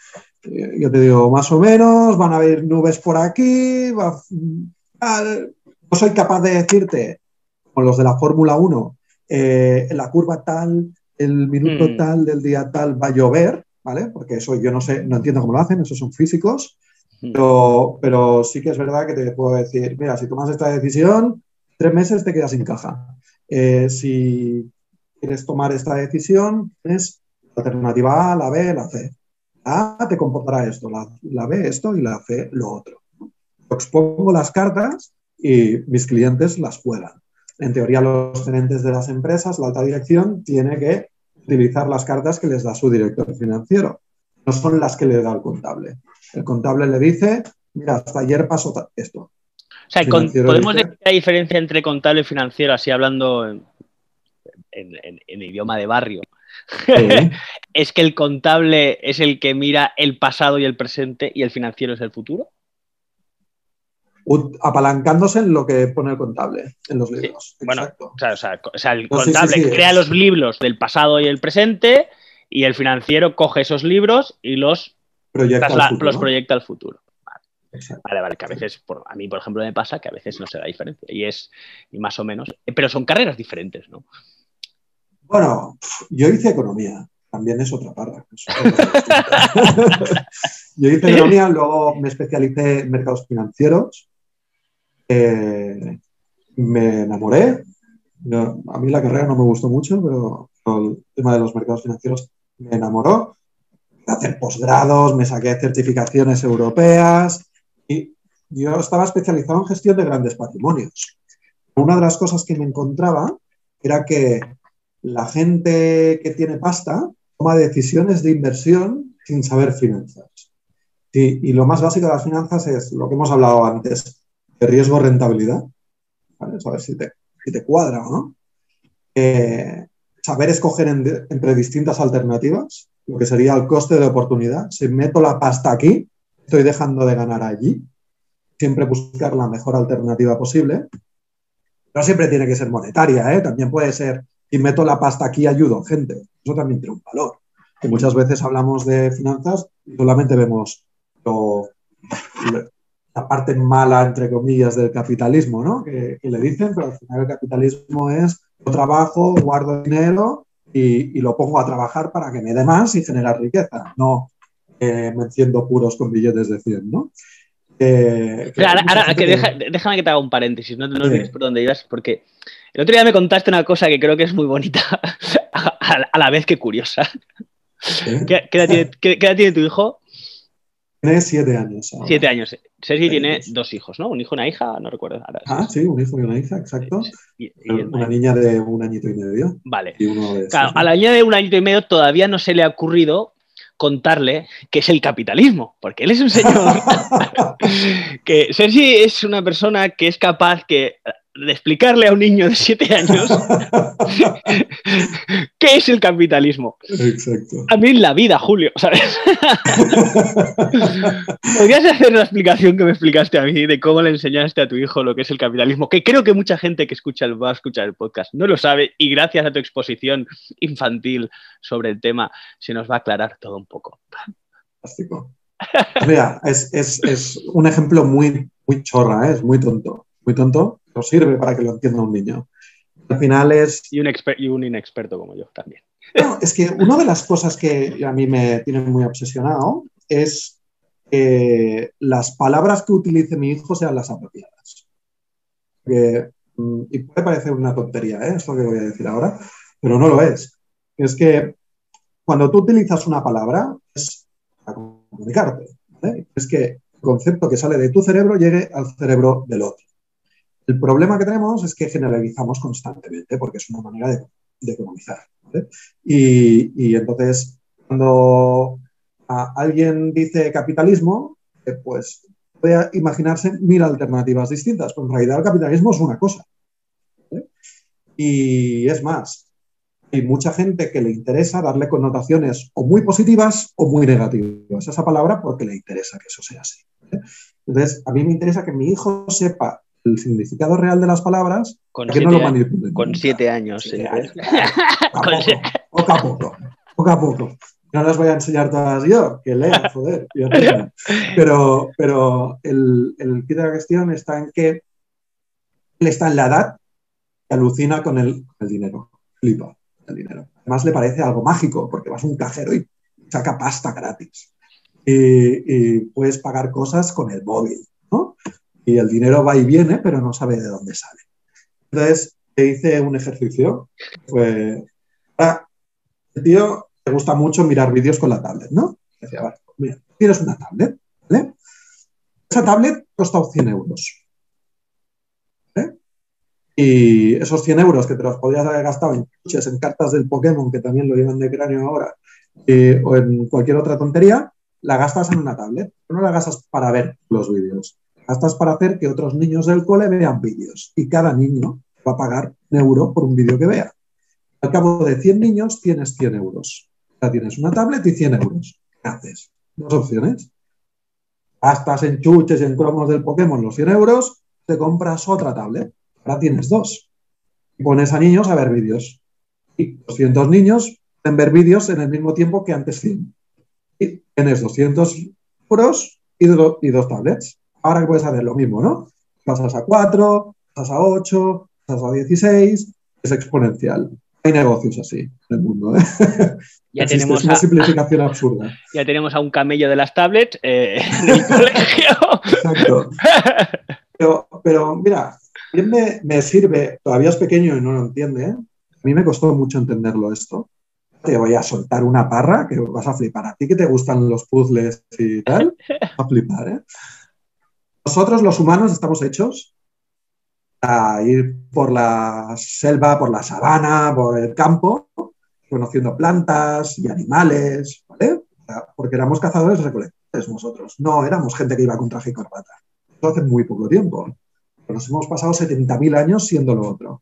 yo te digo, más o menos, van a haber nubes por aquí, no soy capaz de decirte, con los de la Fórmula 1, eh, la curva tal, el minuto mm. tal del día tal va a llover, ¿vale? Porque eso yo no sé, no entiendo cómo lo hacen, esos son físicos, mm. pero, sí que es verdad que te puedo decir, mira, si tomas esta decisión, tres meses te quedas sin caja. Eh, si quieres tomar esta decisión, tienes la alternativa A, la B, la C. A te comportará esto, la, B esto y la C lo otro. Expongo las cartas y mis clientes las juegan. En teoría, los gerentes de las empresas, la alta dirección, tiene que utilizar las cartas que les da su director financiero. No son las que le da el contable. El contable le dice, mira, hasta ayer pasó esto. O sea, podemos decir la diferencia entre contable y financiero, así hablando en idioma de barrio. es que el contable es el que mira el pasado y el presente y el financiero es el futuro. apalancándose en lo que pone el contable en los libros. Bueno, o sea, el contable crea los libros del pasado y el presente y el financiero coge esos libros y los proyecta, al, los proyecta al futuro. Vale. Vale, que a veces, a mí, por ejemplo, me pasa que a veces no se da diferencia y es, y más o menos, pero son carreras diferentes, ¿no? Bueno, yo hice economía, también es otra parra. yo hice economía, luego me especialicé en mercados financieros. Eh, me enamoré. a mí la carrera no me gustó mucho, pero el tema de los mercados financieros me enamoró. Hacer posgrados, me saqué certificaciones europeas y yo estaba especializado en gestión de grandes patrimonios. Una de las cosas que me encontraba era que la gente que tiene pasta toma decisiones de inversión sin saber finanzas. y lo más básico de las finanzas es lo que hemos hablado antes, de riesgo-rentabilidad. ¿vale? Saber si te, cuadra o no. Eh, saber escoger entre distintas alternativas, lo que sería el coste de oportunidad. Si meto la pasta aquí, estoy dejando de ganar allí. Siempre buscar la mejor alternativa posible. No siempre tiene que ser monetaria, ¿eh? también puede ser, si meto la pasta aquí, ayudo gente. Eso también tiene un valor. Que muchas veces hablamos de finanzas y solamente vemos la parte mala, entre comillas, del capitalismo, ¿no? Que, que, le dicen, pero al final el capitalismo es yo trabajo, guardo dinero y, lo pongo a trabajar para que me dé más y generar riqueza. No eh, me enciendo puros con billetes de 100, ¿no? Eh, ahora, que déjame que te haga un paréntesis, no, no olvides por dónde ibas, porque el otro día me contaste una cosa que creo que es muy bonita, a, la vez que curiosa. ¿Qué, edad tiene, tu hijo? Tiene siete años. Siete años. Sergi tiene dos hijos, ¿no? Un hijo y una hija, no recuerdo. ah, sí, un hijo y una hija, exacto. Y, una niña de un añito y medio. Vale. claro, a la niña de un añito y medio todavía no se le ha ocurrido contarle qué es el capitalismo, porque él es un señor que Sergi es una persona que es capaz que de explicarle a un niño de siete años qué es el capitalismo. Exacto. A mí la vida, Julio, ¿sabes? ¿Podrías hacer una explicación que me explicaste a mí de cómo le enseñaste a tu hijo lo que es el capitalismo? Que creo que mucha gente que escucha el, va a escuchar el podcast no lo sabe y gracias a tu exposición infantil sobre el tema se nos va a aclarar todo un poco. Fantástico. Mira, es, es, es, un ejemplo muy, muy chorra, ¿eh? es muy tonto, muy tonto, sirve para que lo entienda un niño. Al final es... Y un, y un inexperto como yo también. es que una de las cosas que a mí me tiene muy obsesionado es que las palabras que utilice mi hijo sean las apropiadas. Mm, y puede parecer una tontería, ¿eh? esto que voy a decir ahora, pero no lo es. Es que cuando tú utilizas una palabra es para comunicarte. Es que el concepto que sale de tu cerebro llegue al cerebro del otro. El problema que tenemos es que generalizamos constantemente porque es una manera de, economizar. Y, entonces, cuando alguien dice capitalismo, eh, pues puede imaginarse mil alternativas distintas, pero en realidad el capitalismo es una cosa. Y es más, hay mucha gente que le interesa darle connotaciones o muy positivas o muy negativas a esa palabra porque le interesa que eso sea así. Entonces, a mí me interesa que mi hijo sepa el significado real de las palabras, con que no lo manipulen. Con siete años, Poco a poco, poco a poco. No las voy a enseñar todas yo, que lean, joder. Pero, pero el, el kit de la cuestión está en que él está en la edad que alucina con el, el dinero, flipa el dinero. Además le parece algo mágico, porque vas a un cajero y saca pasta gratis. Y, y puedes pagar cosas con el móvil, ¿no? Y el dinero va y viene, pero no sabe de dónde sale. Entonces, hice un ejercicio. Pues, el tío le gusta mucho mirar vídeos con la tablet, ¿no? Decía, vale, pues mira, tienes una tablet, ¿vale? Esa tablet cuesta 100 euros. Y esos 100 euros que te los podrías haber gastado en en cartas del Pokémon, que también lo llevan de cráneo ahora, eh, o en cualquier otra tontería, la gastas en una tablet. No la gastas para ver los vídeos gastas para hacer que otros niños del cole vean vídeos y cada niño va a pagar un euro por un vídeo que vea. Al cabo de 100 niños tienes 100 euros. Ya tienes una tablet y 100 euros. ¿Qué haces? Dos opciones. Gastas en chuches en cromos del Pokémon los 100 euros, te compras otra tablet. Ahora tienes dos. Y pones a niños a ver vídeos. Y 200 niños pueden ver vídeos en el mismo tiempo que antes 100. Y tienes 200 euros y dos tablets. Ahora que puedes hacer lo mismo, ¿no? Pasas a 4, pasas a 8, pasas a 16, es exponencial. Hay negocios así en el mundo. ¿eh? Ya tenemos es una simplificación absurda. Ya tenemos a un camello de las tablets eh, en el colegio. Exacto. Pero, pero mira, me, me, sirve, todavía es pequeño y no lo entiende. ¿eh? A mí me costó mucho entenderlo esto. Te voy a soltar una parra que vas a flipar. A ti que te gustan los puzzles y tal, a flipar, ¿eh? Nosotros los humanos estamos hechos a ir por la selva, por la sabana, por el campo, conociendo plantas y animales, ¿vale? Porque éramos cazadores recolectores nosotros, no éramos gente que iba con traje y corbata. Eso hace muy poco tiempo. Nos hemos pasado 70.000 años siendo lo otro.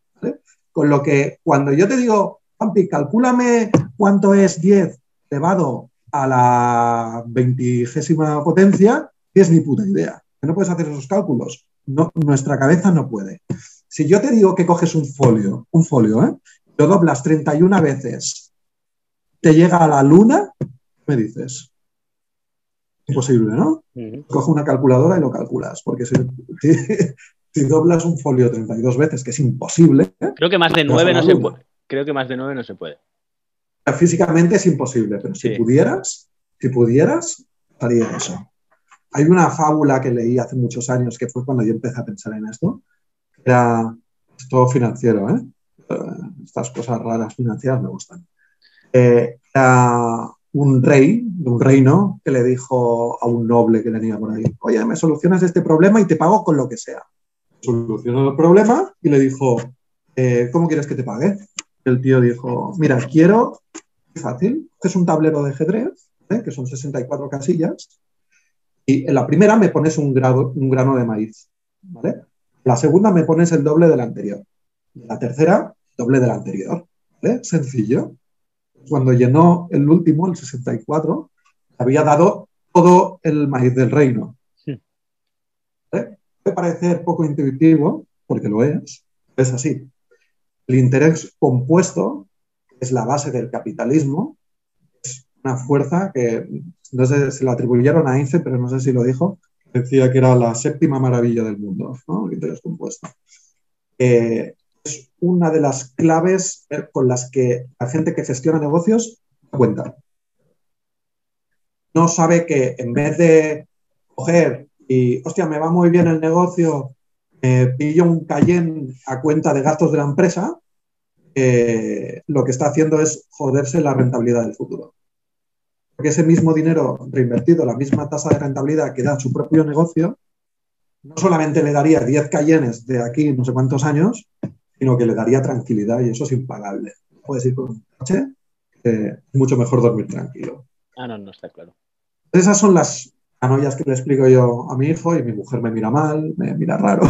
Con lo que cuando yo te digo, Pampi, calcúlame cuánto es 10 elevado a la vigésima potencia, es mi puta idea. No puedes hacer esos cálculos. No, nuestra cabeza no puede. Si yo te digo que coges un folio, un folio, ¿eh? lo doblas 31 veces, te llega a la luna, me dices? Imposible, ¿no? Coge una calculadora y lo calculas, porque si, si, doblas un folio 32 veces, que es imposible. ¿eh? Creo que más de 9 no se puede. Creo que más de 9 no se puede. Físicamente es imposible, pero si pudieras, si pudieras, haría eso. Hay una fábula que leí hace muchos años, que fue cuando yo empecé a pensar en esto. Era todo financiero, ¿eh? ¿eh? Estas cosas raras financieras me gustan. Eh, era un rey de un reino que le dijo a un noble que tenía por ahí, oye, me solucionas este problema y te pago con lo que sea. Solucionó el problema y le dijo, eh, ¿cómo quieres que te pague? El tío dijo, mira, quiero, fácil, es un tablero de ajedrez, que son 64 casillas, y en la primera me pones un, un grano de maíz, ¿vale? La segunda me pones el doble del anterior. La tercera, doble del anterior. ¿vale? Sencillo. Cuando llenó el último, el 64, había dado todo el maíz del reino. ¿Vale? Puede parecer poco intuitivo, porque lo es, es así. El interés compuesto es la base del capitalismo, es una fuerza que no sé, se lo atribuyeron a Einstein, pero no sé si lo dijo, decía que era la séptima maravilla del mundo, ¿no? el interés compuesto. Eh, es una de las claves eh, con las que la gente que gestiona negocios cuenta. No sabe que en vez de coger y, hostia, me va muy bien el negocio, pillo un Cayenne a cuenta de gastos de la empresa, eh, lo que está haciendo es joderse la rentabilidad del futuro porque ese mismo dinero reinvertido, la misma tasa de rentabilidad que da su propio negocio, no solamente le daría 10 cayenes de aquí no sé cuántos años, sino que le daría tranquilidad y eso es impagable. Puedes ir con un coche, es mucho mejor dormir tranquilo. Ah, no, no está claro. Esas son las anollas que le explico yo a mi hijo y mi mujer me mira mal, me mira raro.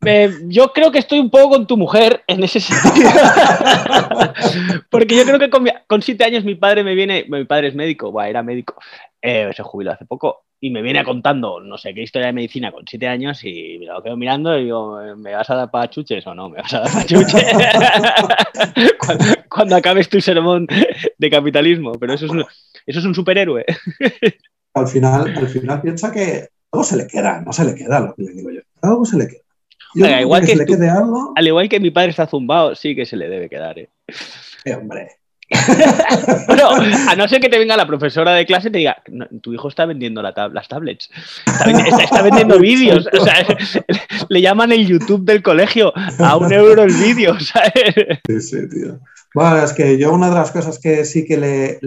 yo creo que estoy un poco con tu mujer en ese sentido. Porque yo creo que con, siete años mi padre me viene, mi padre es médico, era médico, eh, se jubiló hace poco, y me viene contando no sé qué historia de medicina con siete años y me lo quedo mirando y digo, ¿me vas a dar para chuches o no? ¿Me vas a dar para chuches? cuando, acabes tu sermón de capitalismo, pero eso es un, eso es un superhéroe. Al final, al final piensa que algo se le queda, no se le queda lo que le digo yo, algo se le queda igual que, Al igual que mi padre está zumbado, sí que se le debe quedar. ¿eh? eh hombre. bueno, a no ser que te venga la profesora de clase y te diga, tu hijo está vendiendo las tablets, está, vendiendo vídeos, o sea, le llaman el YouTube del colegio a un euro el vídeo, ¿sabes? Sí, sí, tío. Bueno, es que yo una de las cosas que sí que le,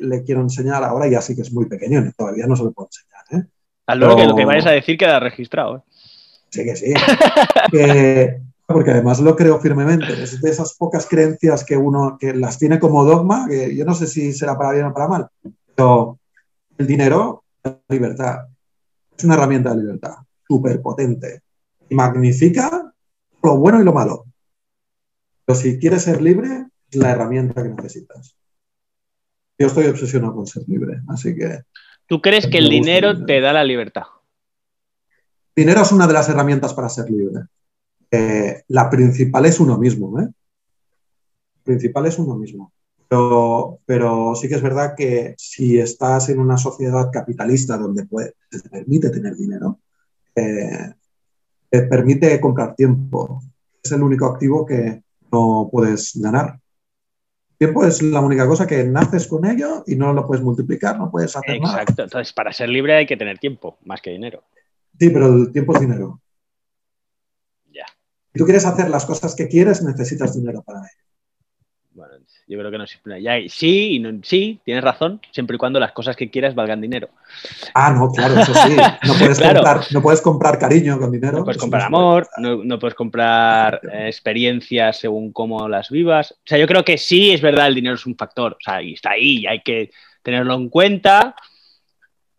le, quiero enseñar ahora, ya sí que es muy pequeño, todavía no se lo puedo enseñar. ¿eh? Al Pero... que lo que vayas a decir queda registrado. ¿eh? Sí que sí. porque además lo creo firmemente. Es de esas pocas creencias que uno que las tiene como dogma, que yo no sé si será para bien o para mal, pero el dinero, la libertad, es una herramienta de libertad súper potente y magnifica lo bueno y lo malo. Pero si quieres ser libre, la herramienta que necesitas. Yo estoy obsesionado con ser libre, así que... ¿Tú crees que el dinero te da la libertad? Dinero es una de las herramientas para ser libre. Eh, la principal es uno mismo. ¿eh? principal es uno mismo. Pero, sí que es verdad que si estás en una sociedad capitalista donde te permite tener dinero, eh, te permite comprar tiempo. Es el único activo que no puedes ganar. Tiempo es la única cosa que naces con ello y no lo puedes multiplicar, no puedes hacer nada. Exacto. Entonces, para ser libre hay que tener tiempo, más que dinero. Sí, pero el tiempo es dinero. Ya. Si tú quieres hacer las cosas que quieres, necesitas dinero para ello. Bueno, Yo creo que no. Ya, sí, y no, sí, tienes razón, siempre y cuando las cosas que quieras valgan dinero. Ah, no, claro, eso sí. No puedes, comprar, no puedes comprar, cariño con dinero. No puedes comprar amor, no, puedes comprar eh, experiencias según cómo las vivas. O sea, yo creo que sí, es verdad, el dinero es un factor. O sea, y está ahí, y hay que tenerlo en cuenta.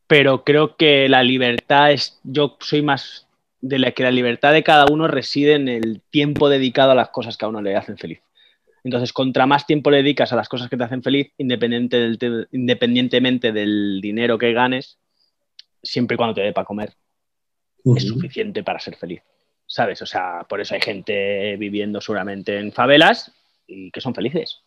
Pero creo que la libertad es. Yo soy más de la que la libertad de cada uno reside en el tiempo dedicado a las cosas que a uno le hacen feliz. Entonces, contra más tiempo le dedicas a las cosas que te hacen feliz, independientemente del dinero que ganes, siempre y cuando te dé para comer, es suficiente para ser feliz. ¿Sabes? O sea, por eso hay gente viviendo seguramente en favelas y que son felices.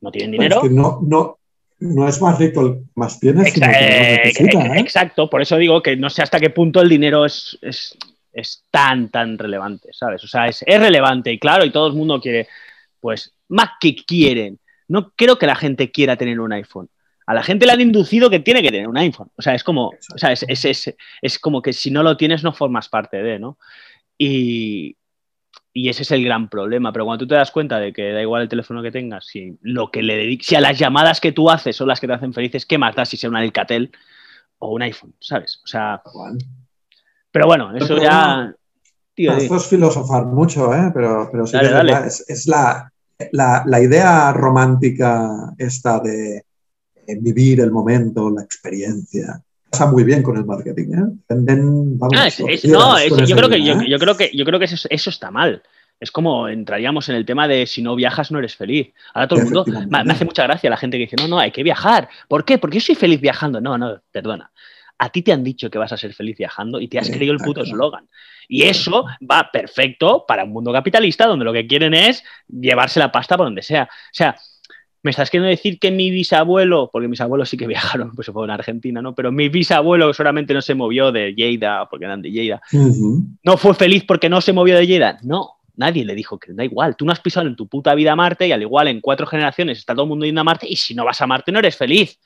No tienen dinero. no, no, no es más rico el más tienes, sino que ¿eh? Exacto, por eso digo que no sé hasta qué punto el dinero es, es, tan, tan relevante, ¿sabes? O sea, es, es relevante y claro, y todo el mundo quiere, pues más que quieren. No creo que la gente quiera tener un iPhone. A la gente le han inducido que tiene que tener un iPhone. O sea, es como, o sea, es, es, es, como que si no lo tienes no formas parte de, ¿no? Y, y, ese es el gran problema. Pero cuando tú te das cuenta de que da igual el teléfono que tengas, si lo que le si a las llamadas que tú haces son las que te hacen felices, ¿qué más da si sea un Alcatel o un iPhone? ¿Sabes? O sea. Pero bueno, eso ya. Esto es filosofar mucho, ¿eh? pero, pero sí es, la, la, idea romántica esta de, vivir el momento, la experiencia, pasa muy bien con el marketing. ¿eh? Ah, no, yo, creo que, yo, creo que, yo creo que eso, está mal. Es como entraríamos en el tema de si no viajas no eres feliz. Ahora todo el mundo, me, hace mucha gracia la gente que dice, no, no, hay que viajar. ¿Por qué? Porque yo soy feliz viajando. No, no, perdona. A ti te han dicho que vas a ser feliz viajando y te has creído el puto eslogan. Y eso va perfecto para un mundo capitalista donde lo que quieren es llevarse la pasta por donde sea. O sea, me estás queriendo decir que mi bisabuelo, porque mis abuelos sí que viajaron, pues se fue a Argentina, ¿no? Pero mi bisabuelo solamente no se movió de Lleida, porque eran de Lleida, no fue feliz porque no se movió de Lleida. No, nadie le dijo que da igual, tú no has pisado en tu puta vida a Marte y al igual en cuatro generaciones está todo el mundo yendo a Marte y si no vas a Marte no eres feliz.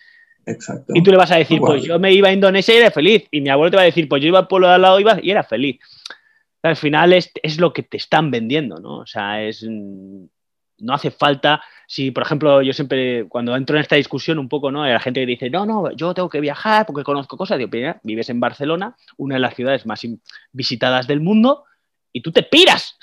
Exacto. Y tú le vas a decir, pues yo me iba a Indonesia y era feliz. Y mi abuelo te va a decir, pues yo iba al pueblo de al lado y era feliz. Al final es, lo que te están vendiendo, ¿no? O sea, es, no hace falta, si por ejemplo yo siempre, cuando entro en esta discusión un poco, ¿no? Hay la gente que dice, no, no, yo tengo que viajar porque conozco cosas. Digo, vives en Barcelona, una de las ciudades más visitadas del mundo, y tú te piras.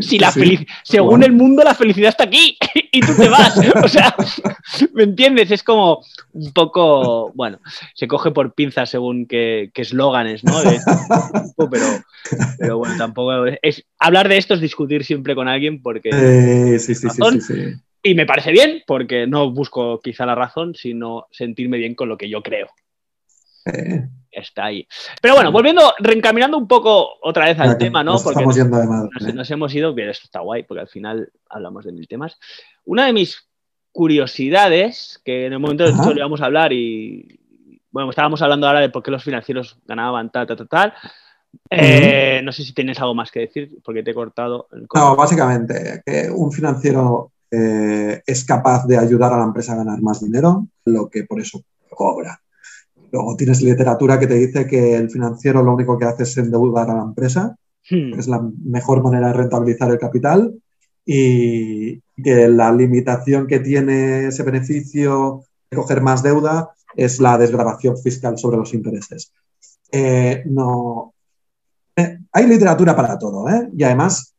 si la según el mundo, la felicidad está aquí y tú te vas. O sea, ¿me entiendes? Es como un poco, bueno, se coge por pinzas según qué eslóganes, ¿no? pero, pero bueno, tampoco es hablar de esto es discutir siempre con alguien porque sí, sí, sí, y me parece bien porque no busco quizá la razón, sino sentirme bien con lo que yo creo. Eh está ahí. Pero bueno, volviendo, reencaminando un poco otra vez al tema, ¿no? porque estamos yendo de nos, nos, hemos ido, pero esto está guay, porque al final hablamos de mil temas. Una de mis curiosidades, que en el momento de que íbamos a hablar y, bueno, estábamos hablando ahora de por qué los financieros ganaban tal, tal, tal, tal. Eh, no sé si tienes algo más que decir, porque te he cortado. no, básicamente, que un financiero eh, es capaz de ayudar a la empresa a ganar más dinero, lo que por eso cobra. Luego tienes literatura que te dice que el financiero lo único que hace es endeudar a la empresa, hmm. es la mejor manera de rentabilizar el capital y que la limitación que tiene ese beneficio de coger más deuda es la desgrabación fiscal sobre los intereses. Eh, no, eh, hay literatura para todo, ¿eh? Y además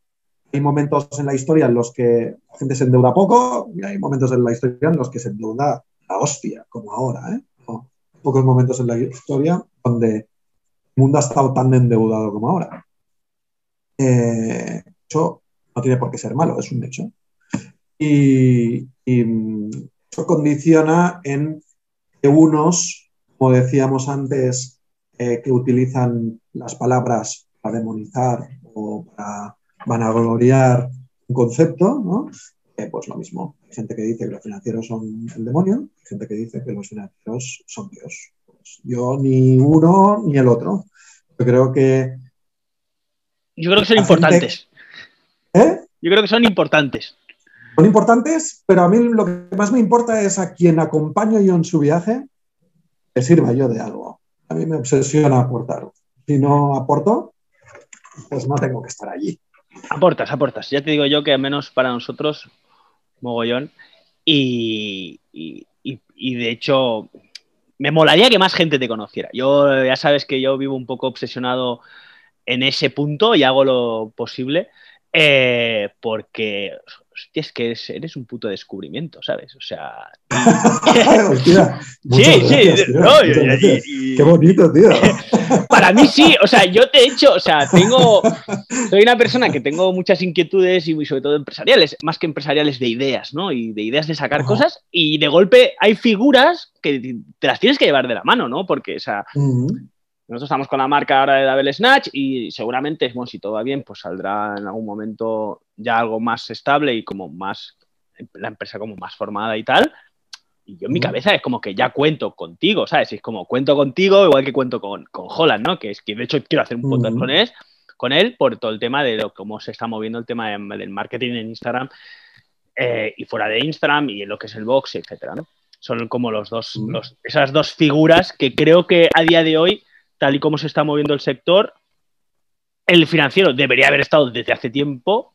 hay momentos en la historia en los que la gente se endeuda poco y hay momentos en la historia en los que se endeuda la hostia, como ahora, ¿eh? Pocos momentos en la historia donde el mundo ha estado tan endeudado como ahora. Eh, eso no tiene por qué ser malo, es un hecho. Y, eso condiciona en que unos, como decíamos antes, eh, que utilizan las palabras para demonizar o para vanagloriar un concepto, ¿no? Eh, pues lo mismo. Gente que dice que los financieros son el demonio, hay gente que dice que los financieros son Dios. Pues yo ni uno ni el otro. Yo creo que. Yo creo que son importantes. ¿Eh? Yo creo que son importantes. Son importantes, pero a mí lo que más me importa es a quien acompaño yo en su viaje, que sirva yo de algo. A mí me obsesiona aportar. Si no aporto, pues no tengo que estar allí. Aportas, aportas. Ya te digo yo que al menos para nosotros mogollón. Y, y, y, de hecho, me molaría que más gente te conociera. Yo ya sabes que yo vivo un poco obsesionado en ese punto y hago lo posible eh, porque hostia, es que eres, un puto descubrimiento, ¿sabes? O sea. sí, sí. Qué bonito, tío. Para mí sí, o sea, yo te he hecho, o sea, tengo. Soy una persona que tengo muchas inquietudes y sobre todo empresariales, más que empresariales de ideas, ¿no? Y de ideas de sacar cosas, y de golpe hay figuras que te las tienes que llevar de la mano, ¿no? Porque, o sea. Nosotros estamos con la marca ahora de Double Snatch y seguramente, si todo va bien, pues saldrá en algún momento ya algo más estable y como más, la empresa como más formada y tal. Y yo en mi cabeza es como que ya cuento contigo, ¿sabes? Es como cuento contigo, igual que cuento con, con Holland, ¿no? Que es que de hecho quiero hacer un podcast con, él, con él por todo el tema de cómo se está moviendo el tema del marketing en Instagram eh, y fuera de Instagram y en lo que es el box, etcétera, ¿no? Son como los dos, esas dos figuras que creo que a día de hoy tal y como se está moviendo el sector, el financiero debería haber estado desde hace tiempo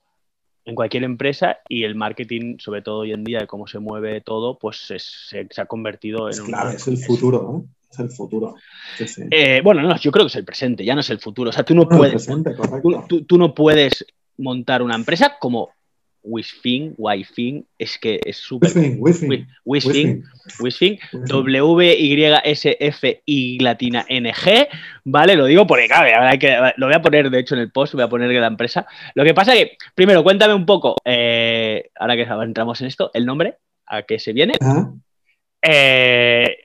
en cualquier empresa y el marketing, sobre todo hoy en día, de cómo se mueve todo, pues se, ha convertido en... Es claro, es el futuro, ¿no? Es el futuro. Eh, bueno, no, yo creo que es el presente, ya no es el futuro. O sea, tú no, puedes... tú, no puedes montar una empresa como Wisfing, Wi-Fi, es que es súper. Wisfing, Wisfing, W-Y-S-F-I latina N-G, ¿vale? Lo digo porque, claro, que, lo voy a poner, de hecho, en el post, voy a poner la empresa. Lo que pasa que, primero, cuéntame un poco, eh, ahora que entramos en esto, el nombre, a qué se viene. Eh,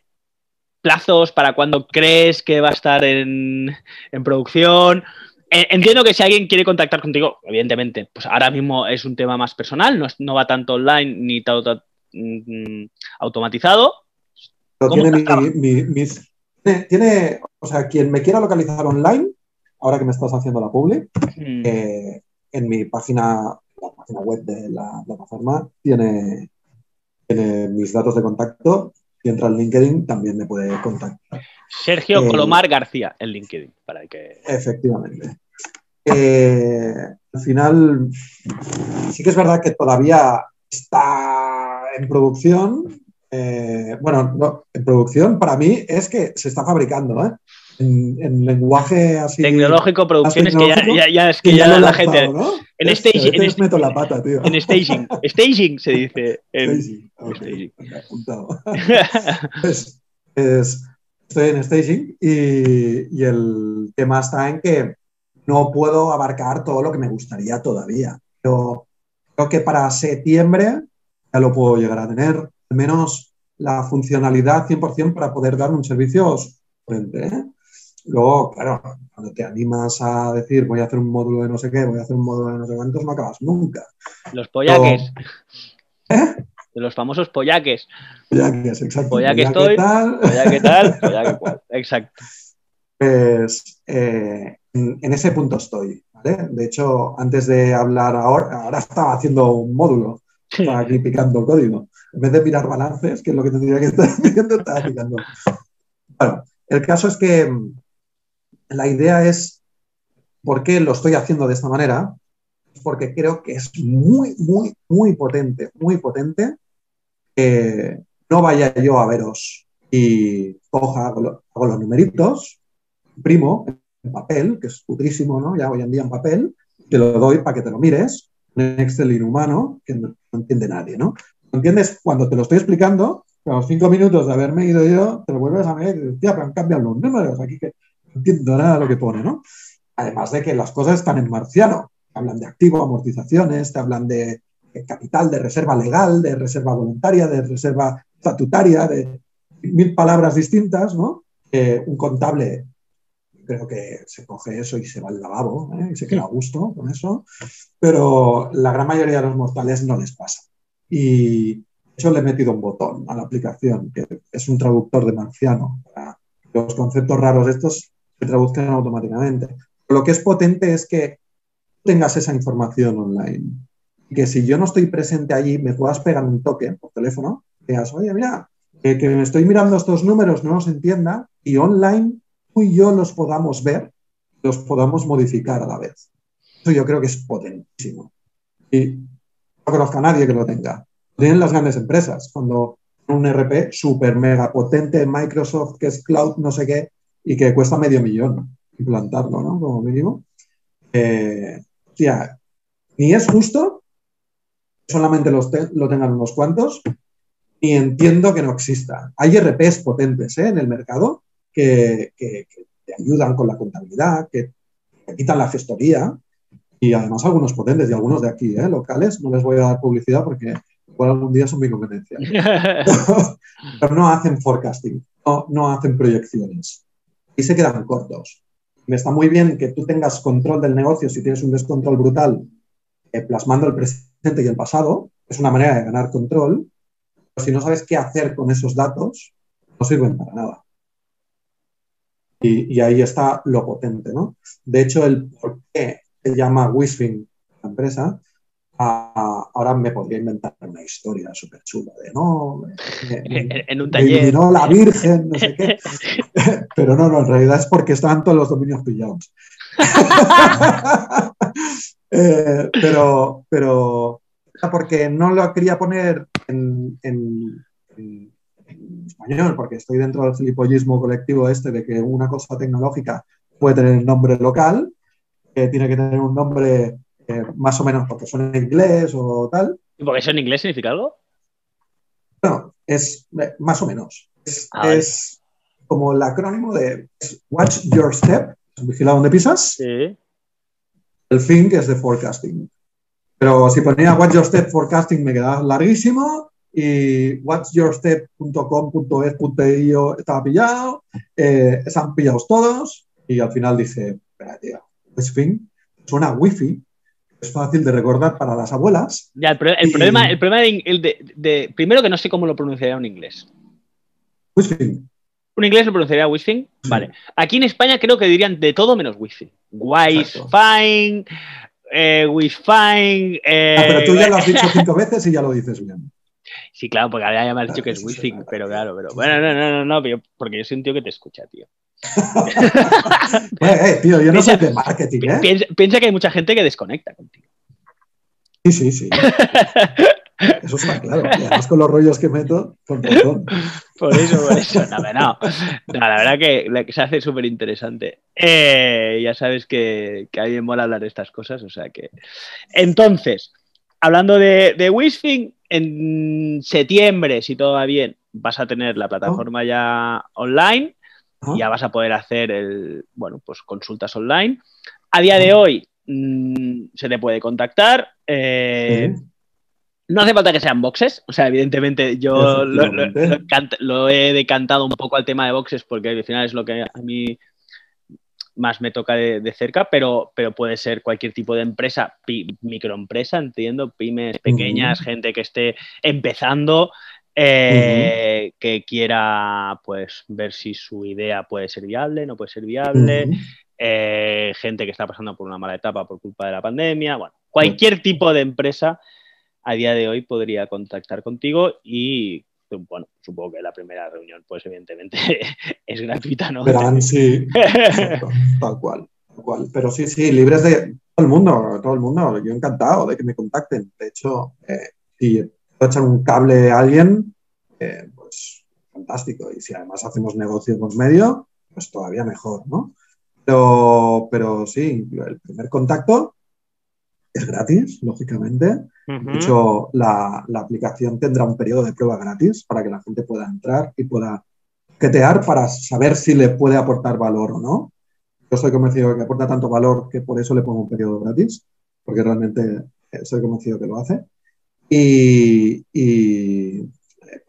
plazos para cuando crees que va a estar en, en producción. Eh, entiendo que si alguien quiere contactar contigo, evidentemente, pues ahora mismo es un tema más personal, no, va tanto online ni tanto mm, automatizado. tiene, o sea, quien me quiera localizar online, ahora que me estás haciendo la public, mm. eh, en mi página, la página web de la plataforma, tiene, tiene mis datos de contacto y entra en LinkedIn también me puede contactar. Sergio eh, Colomar García en LinkedIn, para que. Efectivamente. Eh, al final, sí que es verdad que todavía está en producción. Eh, bueno, en producción para mí es que se está fabricando, ¿eh? En, lenguaje así. Tecnológico, producción, es que ya, es que, ya, la gente. En staging. En, meto la pata, tío. En staging. staging se dice. staging. estoy en staging y, y el tema está en que no puedo abarcar todo lo que me gustaría todavía. Pero creo que para septiembre ya lo puedo llegar a tener, al menos la funcionalidad 100% para poder dar un servicio frente. ¿eh? Luego, claro, cuando te animas a decir voy a hacer un módulo de no sé qué, voy a hacer un módulo de no sé cuántos, no acabas nunca. Los pollaques. ¿Eh? De los famosos pollaques. Pollaques, exacto. Pollaque estoy, tal. pollaque tal, pollaque cual. Exacto. Pues eh, en, ese punto estoy. ¿vale? De hecho, antes de hablar ahora, ahora estaba haciendo un módulo, estaba aquí picando código. En vez de mirar balances, que es lo que tendría que estar haciendo, estaba picando. Bueno, el caso es que mm, la idea es, ¿por qué lo estoy haciendo de esta manera? Porque creo que es muy, muy, muy potente, muy potente que no vaya yo a veros y coja, hago los numeritos, primo en papel, que es putrísimo, ¿no? Ya hoy en día en papel, te lo doy para que te lo mires, un Excel inhumano que no, entiende nadie, ¿no? entiendes? Cuando te lo estoy explicando, a los cinco minutos de haberme ido yo, te lo vuelves a ver y dices, tía, pero han cambiado los números aquí que no entiendo nada de lo que pone, ¿no? Además de que las cosas están en marciano. Te hablan de activo, amortizaciones, te hablan de, capital, de reserva legal, de reserva voluntaria, de reserva estatutaria, de mil palabras distintas, ¿no? un contable creo que se coge eso y se va al lavabo ¿eh? y se queda a gusto con eso, pero la gran mayoría de los mortales no les pasa. Y de hecho le he metido un botón a la aplicación, que es un traductor de marciano. Para los conceptos raros estos se traduzcan automáticamente. Lo que es potente es que tengas esa información online. Que si yo no estoy presente allí, me puedas pegar un toque por teléfono, digas, oye, mira, que, que me estoy mirando estos números, no los entienda, y online y yo los podamos ver, los podamos modificar a la vez. Eso yo creo que es potentísimo. Y no conozco a nadie que lo tenga. tienen las grandes empresas. Cuando un RP súper mega potente, Microsoft, que es cloud, no sé qué, y que cuesta medio millón implantarlo, ¿no? Como mínimo. Eh, ni es justo solamente los lo tengan unos cuantos, ni entiendo que no exista. Hay RPs potentes ¿eh? en el mercado que, te ayudan con la contabilidad, que te quitan la gestoría, y además algunos potentes y algunos de aquí, ¿eh? locales. No les voy a dar publicidad porque igual algún día son mi competencia. Pero no hacen forecasting, no, no hacen proyecciones. Y se quedan cortos. Me está muy bien que tú tengas control del negocio si tienes un descontrol brutal, eh, plasmando el presente y el pasado. Es una manera de ganar control. Pero si no sabes qué hacer con esos datos, no sirven para nada. Y, y ahí está lo potente, ¿no? De hecho, el por qué se llama Wisfing, la empresa, ahora me podría inventar una historia súper chula de no, en un taller. no la Virgen, no sé qué. Pero no, no, en realidad es porque estaban todos los dominios pillados. Eh, pero, pero porque no lo quería poner en, español, porque estoy dentro del filipollismo colectivo este de que una cosa tecnológica puede tener nombre local, que tiene que tener un nombre eh, más o menos porque son en inglés o tal. ¿Y porque eso en inglés significa algo? No, es eh, más o menos. Es, ah, como el acrónimo de Watch Your Step, vigila donde pisas. Sí. El think es de forecasting. Pero si ponía Watch Your Step Forecasting me quedaba larguísimo y watchyourstep.com.es.io estaba pillado, eh, están pillados todos y al final dice, espera, tío, es fin, suena wifi, es fácil de recordar para las abuelas. Ya, el, problema, el problema de, primero que no sé cómo lo pronunciaría un inglés. Wisfing. ¿Un inglés lo pronunciaría Wisfing? Vale. Aquí en España creo que dirían de todo menos Wi-Fi. Wi-Fi, eh, Wi-Fi. Eh, ah, pero tú ya lo has dicho cinco veces y ya lo dices bien. Sí, claro, porque ahora ya me has dicho que es Wi-Fi, pero claro, pero bueno, no, no, no, no, porque yo soy un tío que te escucha, tío. Eh, eh, tío, yo no soy de marketing, ¿eh? Piensa, que hay mucha gente que desconecta contigo. Sí, sí, sí. Eso está claro. Y además con los rollos que meto, con razón. Por eso, por eso. No, no. la verdad que, se hace súper interesante. Eh, ya sabes que, que a mí me mola hablar de estas cosas, o sea que. Entonces, hablando de, de en septiembre, si todo va bien, vas a tener la plataforma oh. ya online ya vas a poder hacer el, bueno, pues consultas online. A día de hoy mm, se te puede contactar. Eh, no hace falta que sean boxes, o sea, evidentemente yo lo, he decantado un poco al tema de boxes porque al final es lo que a mí más me toca de, cerca, pero, pero puede ser cualquier tipo de empresa, microempresa, entiendo, pymes pequeñas, gente que esté empezando, eh, que quiera pues ver si su idea puede ser viable, no puede ser viable, eh, gente que está pasando por una mala etapa por culpa de la pandemia, bueno, cualquier tipo de empresa a día de hoy podría contactar contigo y bueno, supongo que la primera reunión pues evidentemente es gratuita, ¿no? sí, tal cual, tal cual, pero sí, sí, libres de todo el mundo, todo el mundo, yo encantado de que me contacten, de hecho, eh, sí, echar un cable a alguien, eh, pues fantástico. Y si además hacemos negocio con medio, pues todavía mejor, ¿no? Pero, pero sí, el primer contacto es gratis, lógicamente. De hecho, la, aplicación tendrá un periodo de prueba gratis para que la gente pueda entrar y pueda quetear para saber si le puede aportar valor o no. Yo soy convencido de que aporta tanto valor que por eso le pongo un periodo gratis, porque realmente soy convencido que lo hace y, eh,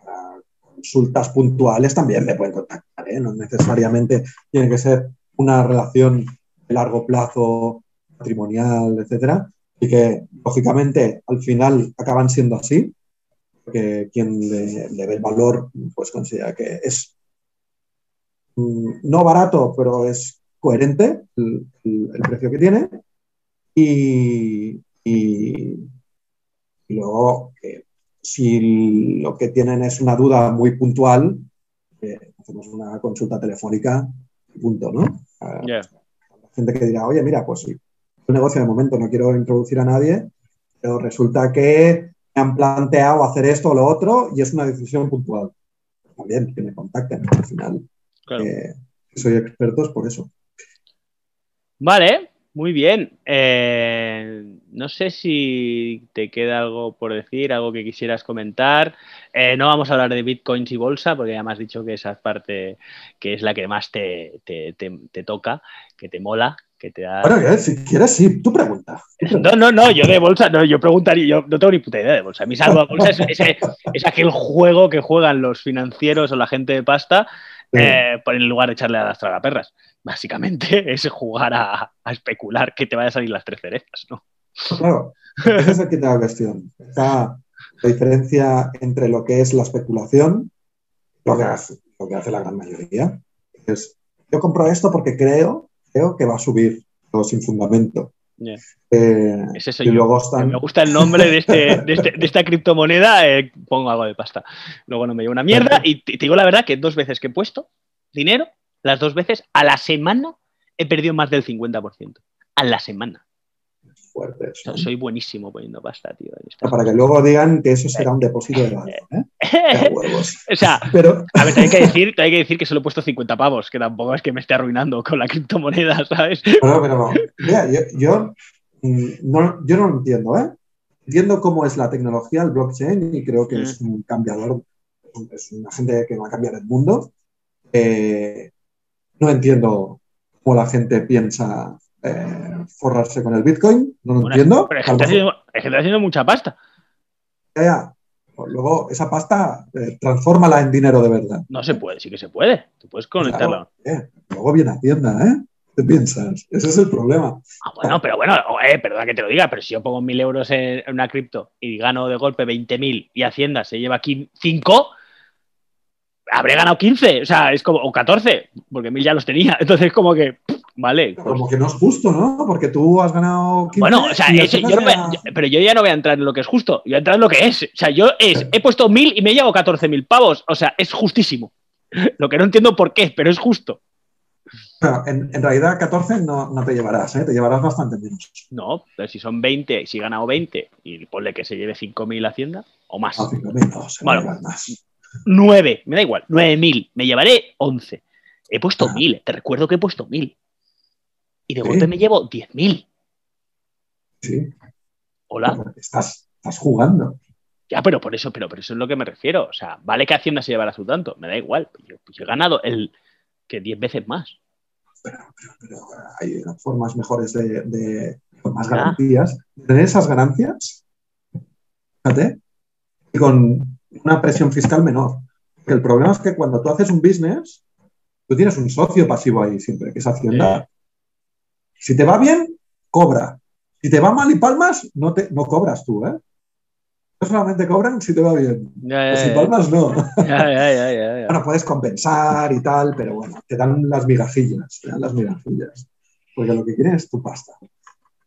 para consultas puntuales también me pueden contactar, ¿eh? no necesariamente tiene que ser una relación de largo plazo, patrimonial, etcétera, y que lógicamente al final acaban siendo así, porque quien le, ve el valor pues considera que es mm, no barato, pero es coherente el, precio que tiene y, y luego, eh, si lo que tienen es una duda muy puntual, eh, hacemos una consulta telefónica y punto, ¿no? Yeah. Gente que dirá, oye, mira, pues sí, un negocio de momento no quiero introducir a nadie, pero resulta que me han planteado hacer esto o lo otro y es una decisión puntual. También que me contacten al final. Eh, soy experto es por eso. Vale, muy bien. Eh, no sé si te queda algo por decir, algo que quisieras comentar. Eh, no vamos a hablar de bitcoins y bolsa, porque ya me has dicho que esa parte que es la que más te, toca, que te mola, que te da. Bueno, si quieres, sí, tú pregunta. No, no, no, yo de bolsa, no, yo preguntaría, yo no tengo ni puta idea de bolsa. A mí salvo bolsa es, es, aquel juego que juegan los financieros o la gente de pasta eh, en lugar de echarle a las tragaperras. Básicamente es jugar a, especular que te vaya a salir las tres cerezas, ¿no? Claro, esa es aquí la cuestión. Está la diferencia entre lo que es la especulación, lo que hace, lo que hace la gran mayoría. Es, yo compro esto porque creo, creo que va a subir, todo sin fundamento. Eh, es eso, y luego me gusta el nombre de, este, este, de, esta criptomoneda, eh, pongo algo de pasta. Luego no me llevo una mierda y te, digo la verdad que dos veces que he puesto dinero, las dos veces a la semana he perdido más del 50%. A la semana. Fuerte soy buenísimo poniendo pasta, tío. Para que luego digan que eso será un depósito de valor. ¿eh? o sea, pero... a ver, hay que, decir, hay que decir que solo he puesto 50 pavos, que tampoco es que me esté arruinando con la criptomoneda, ¿sabes? No, pero no. Mira, yo, mm, no, yo no lo entiendo, ¿eh? Entiendo cómo es la tecnología, el blockchain, y creo que es mm. un cambiador, es una gente que va a cambiar el mundo. Eh, no entiendo cómo la gente piensa eh, forrarse con el Bitcoin, no lo entiendo. Pero es que, está haciendo, haciendo, mucha pasta. Ya, pues luego esa pasta eh, transfórmala en dinero de verdad. No se puede, sí que se puede. Tú puedes conectarlo. Eh, luego viene Hacienda, ¿eh? ¿Qué piensas? Ese es el problema. Ah, bueno, pero bueno, eh, perdona que te lo diga, pero si yo pongo mil euros en una cripto y gano de golpe 20.000 y Hacienda se lleva aquí 5, habré ganado 15, o sea, es como, o 14, porque mil ya los tenía. Entonces, como que, vale. Pues como que no es justo, ¿no? Porque tú has ganado 15. Bueno, o sea, pero yo ya no voy a entrar en lo que es justo, yo voy a entrar en lo que es. O sea, yo es, he puesto mil y me llevo 14 mil pavos. O sea, es justísimo. Lo que no entiendo por qué, pero es justo. en, realidad 14 no, te llevarás, ¿eh? te llevarás bastante menos. No, pero si son 20 y si he ganado 20 y ponle que se lleve 5.000 Hacienda o más. No, 5.000 no, se bueno, más. 9, me da igual, 9.000, me llevaré 11. He puesto 1.000, te recuerdo que he puesto 1.000. Y de golpe me llevo 10.000. Sí. Hola. Estás, estás jugando. Ya, pero por eso, pero por eso es lo que me refiero. O sea, vale que Hacienda se llevará su tanto, me da igual. Yo, he ganado el que 10 veces más. Pero, pero, hay formas mejores de, de más garantías. Tener esas ganancias, fíjate, y con, una presión fiscal menor. el problema es que cuando tú haces un business, tú tienes un socio pasivo ahí siempre, que es Hacienda. Si te va bien, cobra. Si te va mal y palmas, no, te, no cobras tú, ¿eh? No solamente cobran si te va bien. si palmas, no. bueno, puedes compensar y tal, pero bueno, te dan las migajillas, te dan las migajillas. Porque lo que quieren es tu pasta.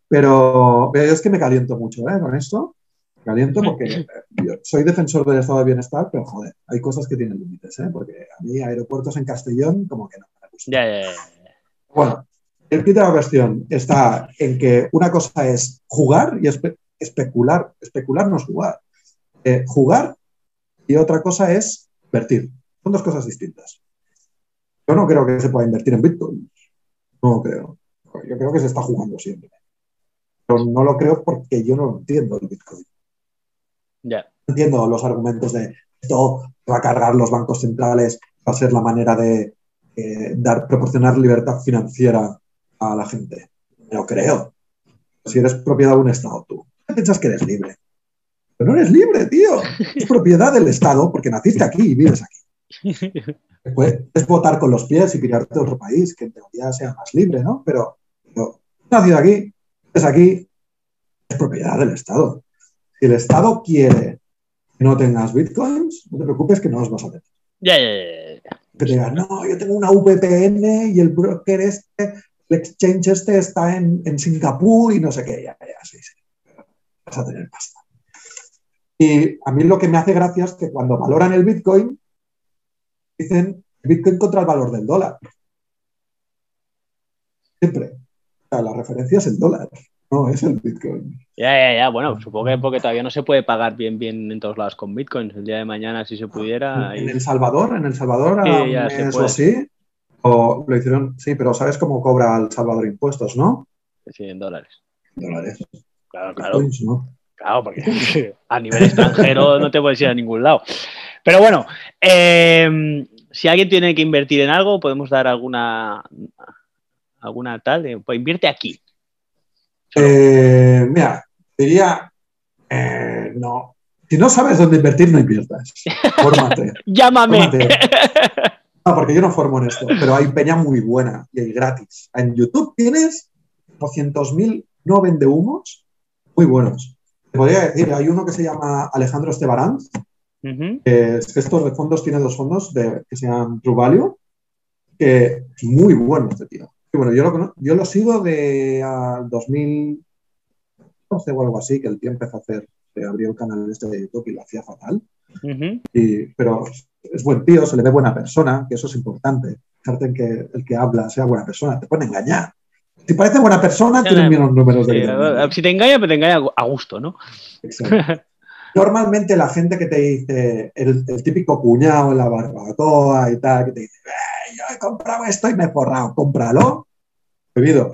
Pero, es que me caliento mucho ¿eh? con esto caliento porque yo soy defensor del estado de bienestar, pero joder, hay cosas que tienen límites, ¿eh? porque a mí aeropuertos en Castellón como que no me gusta. Ya, Bueno, el kit de la cuestión está en que una cosa es jugar y especular. Especular no es jugar. Eh, jugar y otra cosa es invertir. Son dos cosas distintas. Yo no creo que se pueda invertir en Bitcoin. No creo. Yo creo que se está jugando siempre. Pero no lo creo porque yo no entiendo el Bitcoin. Entiendo los argumentos de esto va a cargar los bancos centrales, va a ser la manera de eh, dar, proporcionar libertad financiera a la gente. No creo. Si eres propiedad de un Estado, tú piensas que eres libre. Pero no eres libre, tío. Es propiedad del Estado porque naciste aquí y vives aquí. Puedes votar con los pies y pirarte a otro país, que en teoría sea más libre, ¿no? Pero, pero nacido aquí, es aquí, es propiedad del Estado. Si el Estado quiere que no tengas bitcoins, no te preocupes que no los vas a tener. Ya, ya, ya. Que te digan, no, yo tengo una VPN y el broker este, el exchange este está en, Singapur y no sé qué. Ya, ya, sí, sí. Vas a tener pasta. Y a mí lo que me hace gracia es que cuando valoran el bitcoin, dicen bitcoin contra el valor del dólar. Siempre. O sea, la referencia es el dólar. no es el Bitcoin. Ya, ya, ya. Bueno, supongo que porque todavía no se puede pagar bien, bien en todos lados con Bitcoin. El día de mañana, si se pudiera. En El Salvador, en El Salvador, sí, ya sí. O lo hicieron, sí, pero ¿sabes cómo cobra El Salvador impuestos, no? Sí, en dólares. En dólares. Claro, claro. Claro, porque a nivel extranjero no te puedes ir a ningún lado. Pero bueno, eh, si alguien tiene que invertir en algo, podemos dar alguna, alguna tal. pues invierte aquí. Eh, mira, diría, eh, no. Si no sabes dónde invertir, no inviertas. Fórmate. Llámame. No, porque yo no formo en esto, pero hay peña muy buena y hay gratis. En YouTube tienes 200.000 no vende humos muy buenos. Te podría decir, hay uno que se llama Alejandro Estebarán, estos fondos tiene dos fondos de, que se llaman True Value, que es muy bueno este tío. Y bueno, yo lo, yo lo sigo de 2012 o algo así, que el tío empezó a hacer, abrió el canal este de YouTube y lo hacía fatal. y, pero es buen tío, se le ve buena persona, que eso es importante. Fijarte en que el que habla sea buena persona, te puede engañar. Si parece buena persona, tiene menos números de Si te engaña, pues te engaña a gusto, ¿no? Exacto. Normalmente la gente que te dice, el, típico cuñado en la barbacoa y tal, que te dice, yo he comprado esto y me he forrado, cómpralo. Bebido.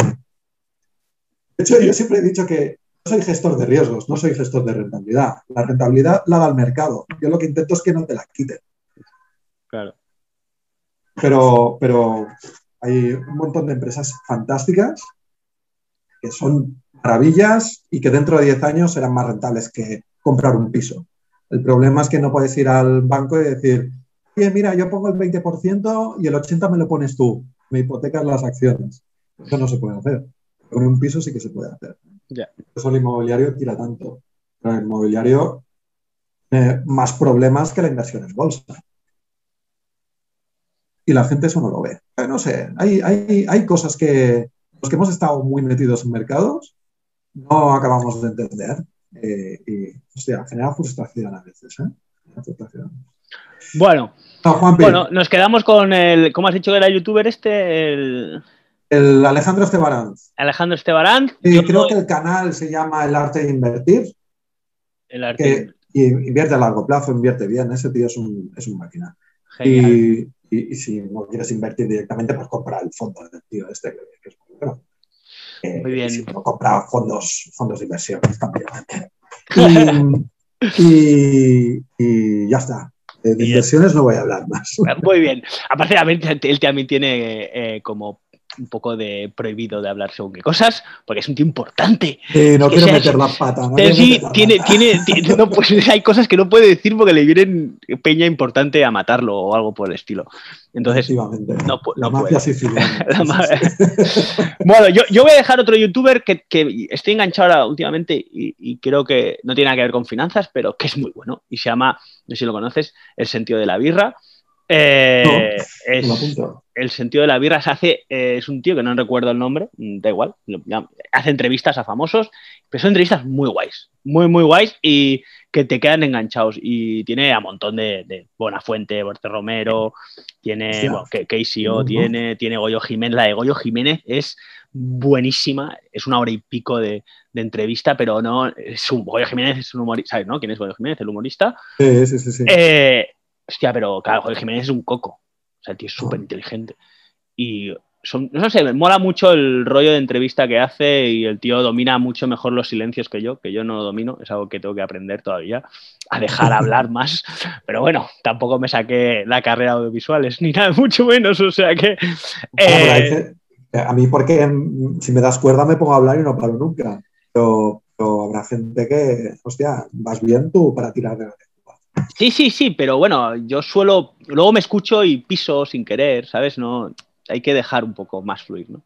De hecho, yo siempre he dicho que soy gestor de riesgos, no soy gestor de rentabilidad. La rentabilidad la da el mercado. Yo lo que intento es que no te la quiten. Claro. Pero, pero hay un montón de empresas fantásticas que son maravillas y que dentro de 10 años serán más rentables que comprar un piso. El problema es que no puedes ir al banco y decir, oye, mira, yo pongo el 20% y el 80% me lo pones tú, me hipotecas las acciones. Eso no se puede hacer. Con un piso sí que se puede hacer. Eso el inmobiliario tira tanto. Pero el inmobiliario tiene más problemas que la inversión en bolsa. Y la gente eso no lo ve. no sé, hay, hay, hay cosas que los que hemos estado muy metidos en mercados no acabamos de entender. Eh, y, hostia, genera frustración a veces. ¿eh? Bueno, bueno, nos quedamos con el, ¿cómo has dicho que era el youtuber este? El, el Alejandro Estebarán. Alejandro Estebarán. Y creo que el canal se llama El Arte de Invertir. El arte. invierte a largo plazo, invierte bien. Ese tío es un, es un máquina. Y, y, si no quieres invertir directamente, pues compra el fondo del tío este, que es muy bueno. Muy bien. Si no compra fondos, fondos de inversión también. Y, y, ya está. De, inversiones no voy a hablar más. Muy bien. Aparte, él también tiene eh, como un poco de prohibido de hablar según qué cosas, porque es un tío importante. no quiero meter la pata. sí, tiene, tiene, no, pues, hay cosas que no puede decir porque le vienen peña importante a matarlo o algo por el estilo. Entonces, no, la mafia siciliana. bueno, yo, yo, voy a dejar otro youtuber que, que estoy enganchado ahora últimamente y, y, creo que no tiene nada que ver con finanzas, pero que es muy bueno y se llama, no sé si lo conoces, El sentido de la birra. Eh, es, el sentido de la birra se hace, eh, es un tío que no recuerdo el nombre, mm, da igual, hace entrevistas a famosos, pero son entrevistas muy guays, muy, muy guays y que te quedan enganchados. Y tiene a montón de, de Buena Fuente, Borte Romero, tiene bueno, KCO, tiene, tiene Goyo Jiménez, la de Goyo Jiménez es buenísima, es una hora y pico de, entrevista, pero no, es un, Goyo Jiménez es un humorista, ¿sabes, no? ¿Quién es Goyo Jiménez, el humorista? Sí, sí, sí. sí. Eh, Hostia, pero claro, Jorge Jiménez es un coco. O sea, el tío es súper inteligente. Y son, no sé, me mola mucho el rollo de entrevista que hace y el tío domina mucho mejor los silencios que yo, que yo no lo domino, es algo que tengo que aprender todavía, a dejar hablar más. Pero bueno, tampoco me saqué la carrera audiovisuales, ni nada, mucho menos, o sea que... Eh, a mí porque si me das cuerda me pongo a hablar y no paro nunca, pero, habrá gente que, hostia, vas bien tú para tirar de Sí, sí, sí, pero bueno, yo suelo, luego me escucho y piso sin querer, ¿sabes? No, hay que dejar un poco más fluir, ¿no?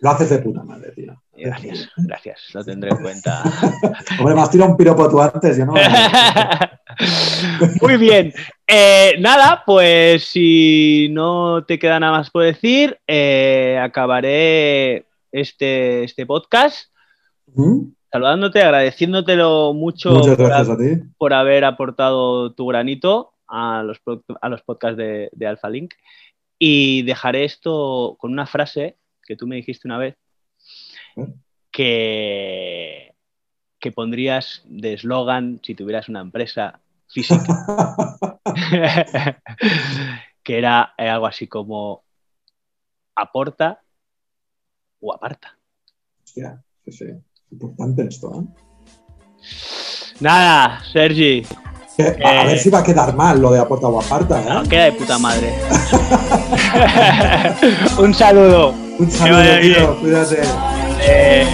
Lo haces de puta madre, tío. Gracias, gracias, lo tendré en cuenta. Hombre, me has tirado un piropo tú antes, yo no. Muy bien. Eh, nada, pues si no te queda nada más por decir, eh, acabaré este, este podcast saludándote, agradeciéndotelo mucho por, haber aportado tu granito a los, a los podcasts de, de Alpha Link. Y dejaré esto con una frase que tú me dijiste una vez. que, que pondrías de eslogan si tuvieras una empresa física? que era eh, algo así como aporta o aparta. Hostia, sí, sí. Importante esto, ¿eh? Nada, Sergi. Que- a Eh. ver si va a quedar mal lo de aporta o aparta, no, ¿eh? queda de puta madre. Un saludo. Un saludo, tío. Cuídate. Eh,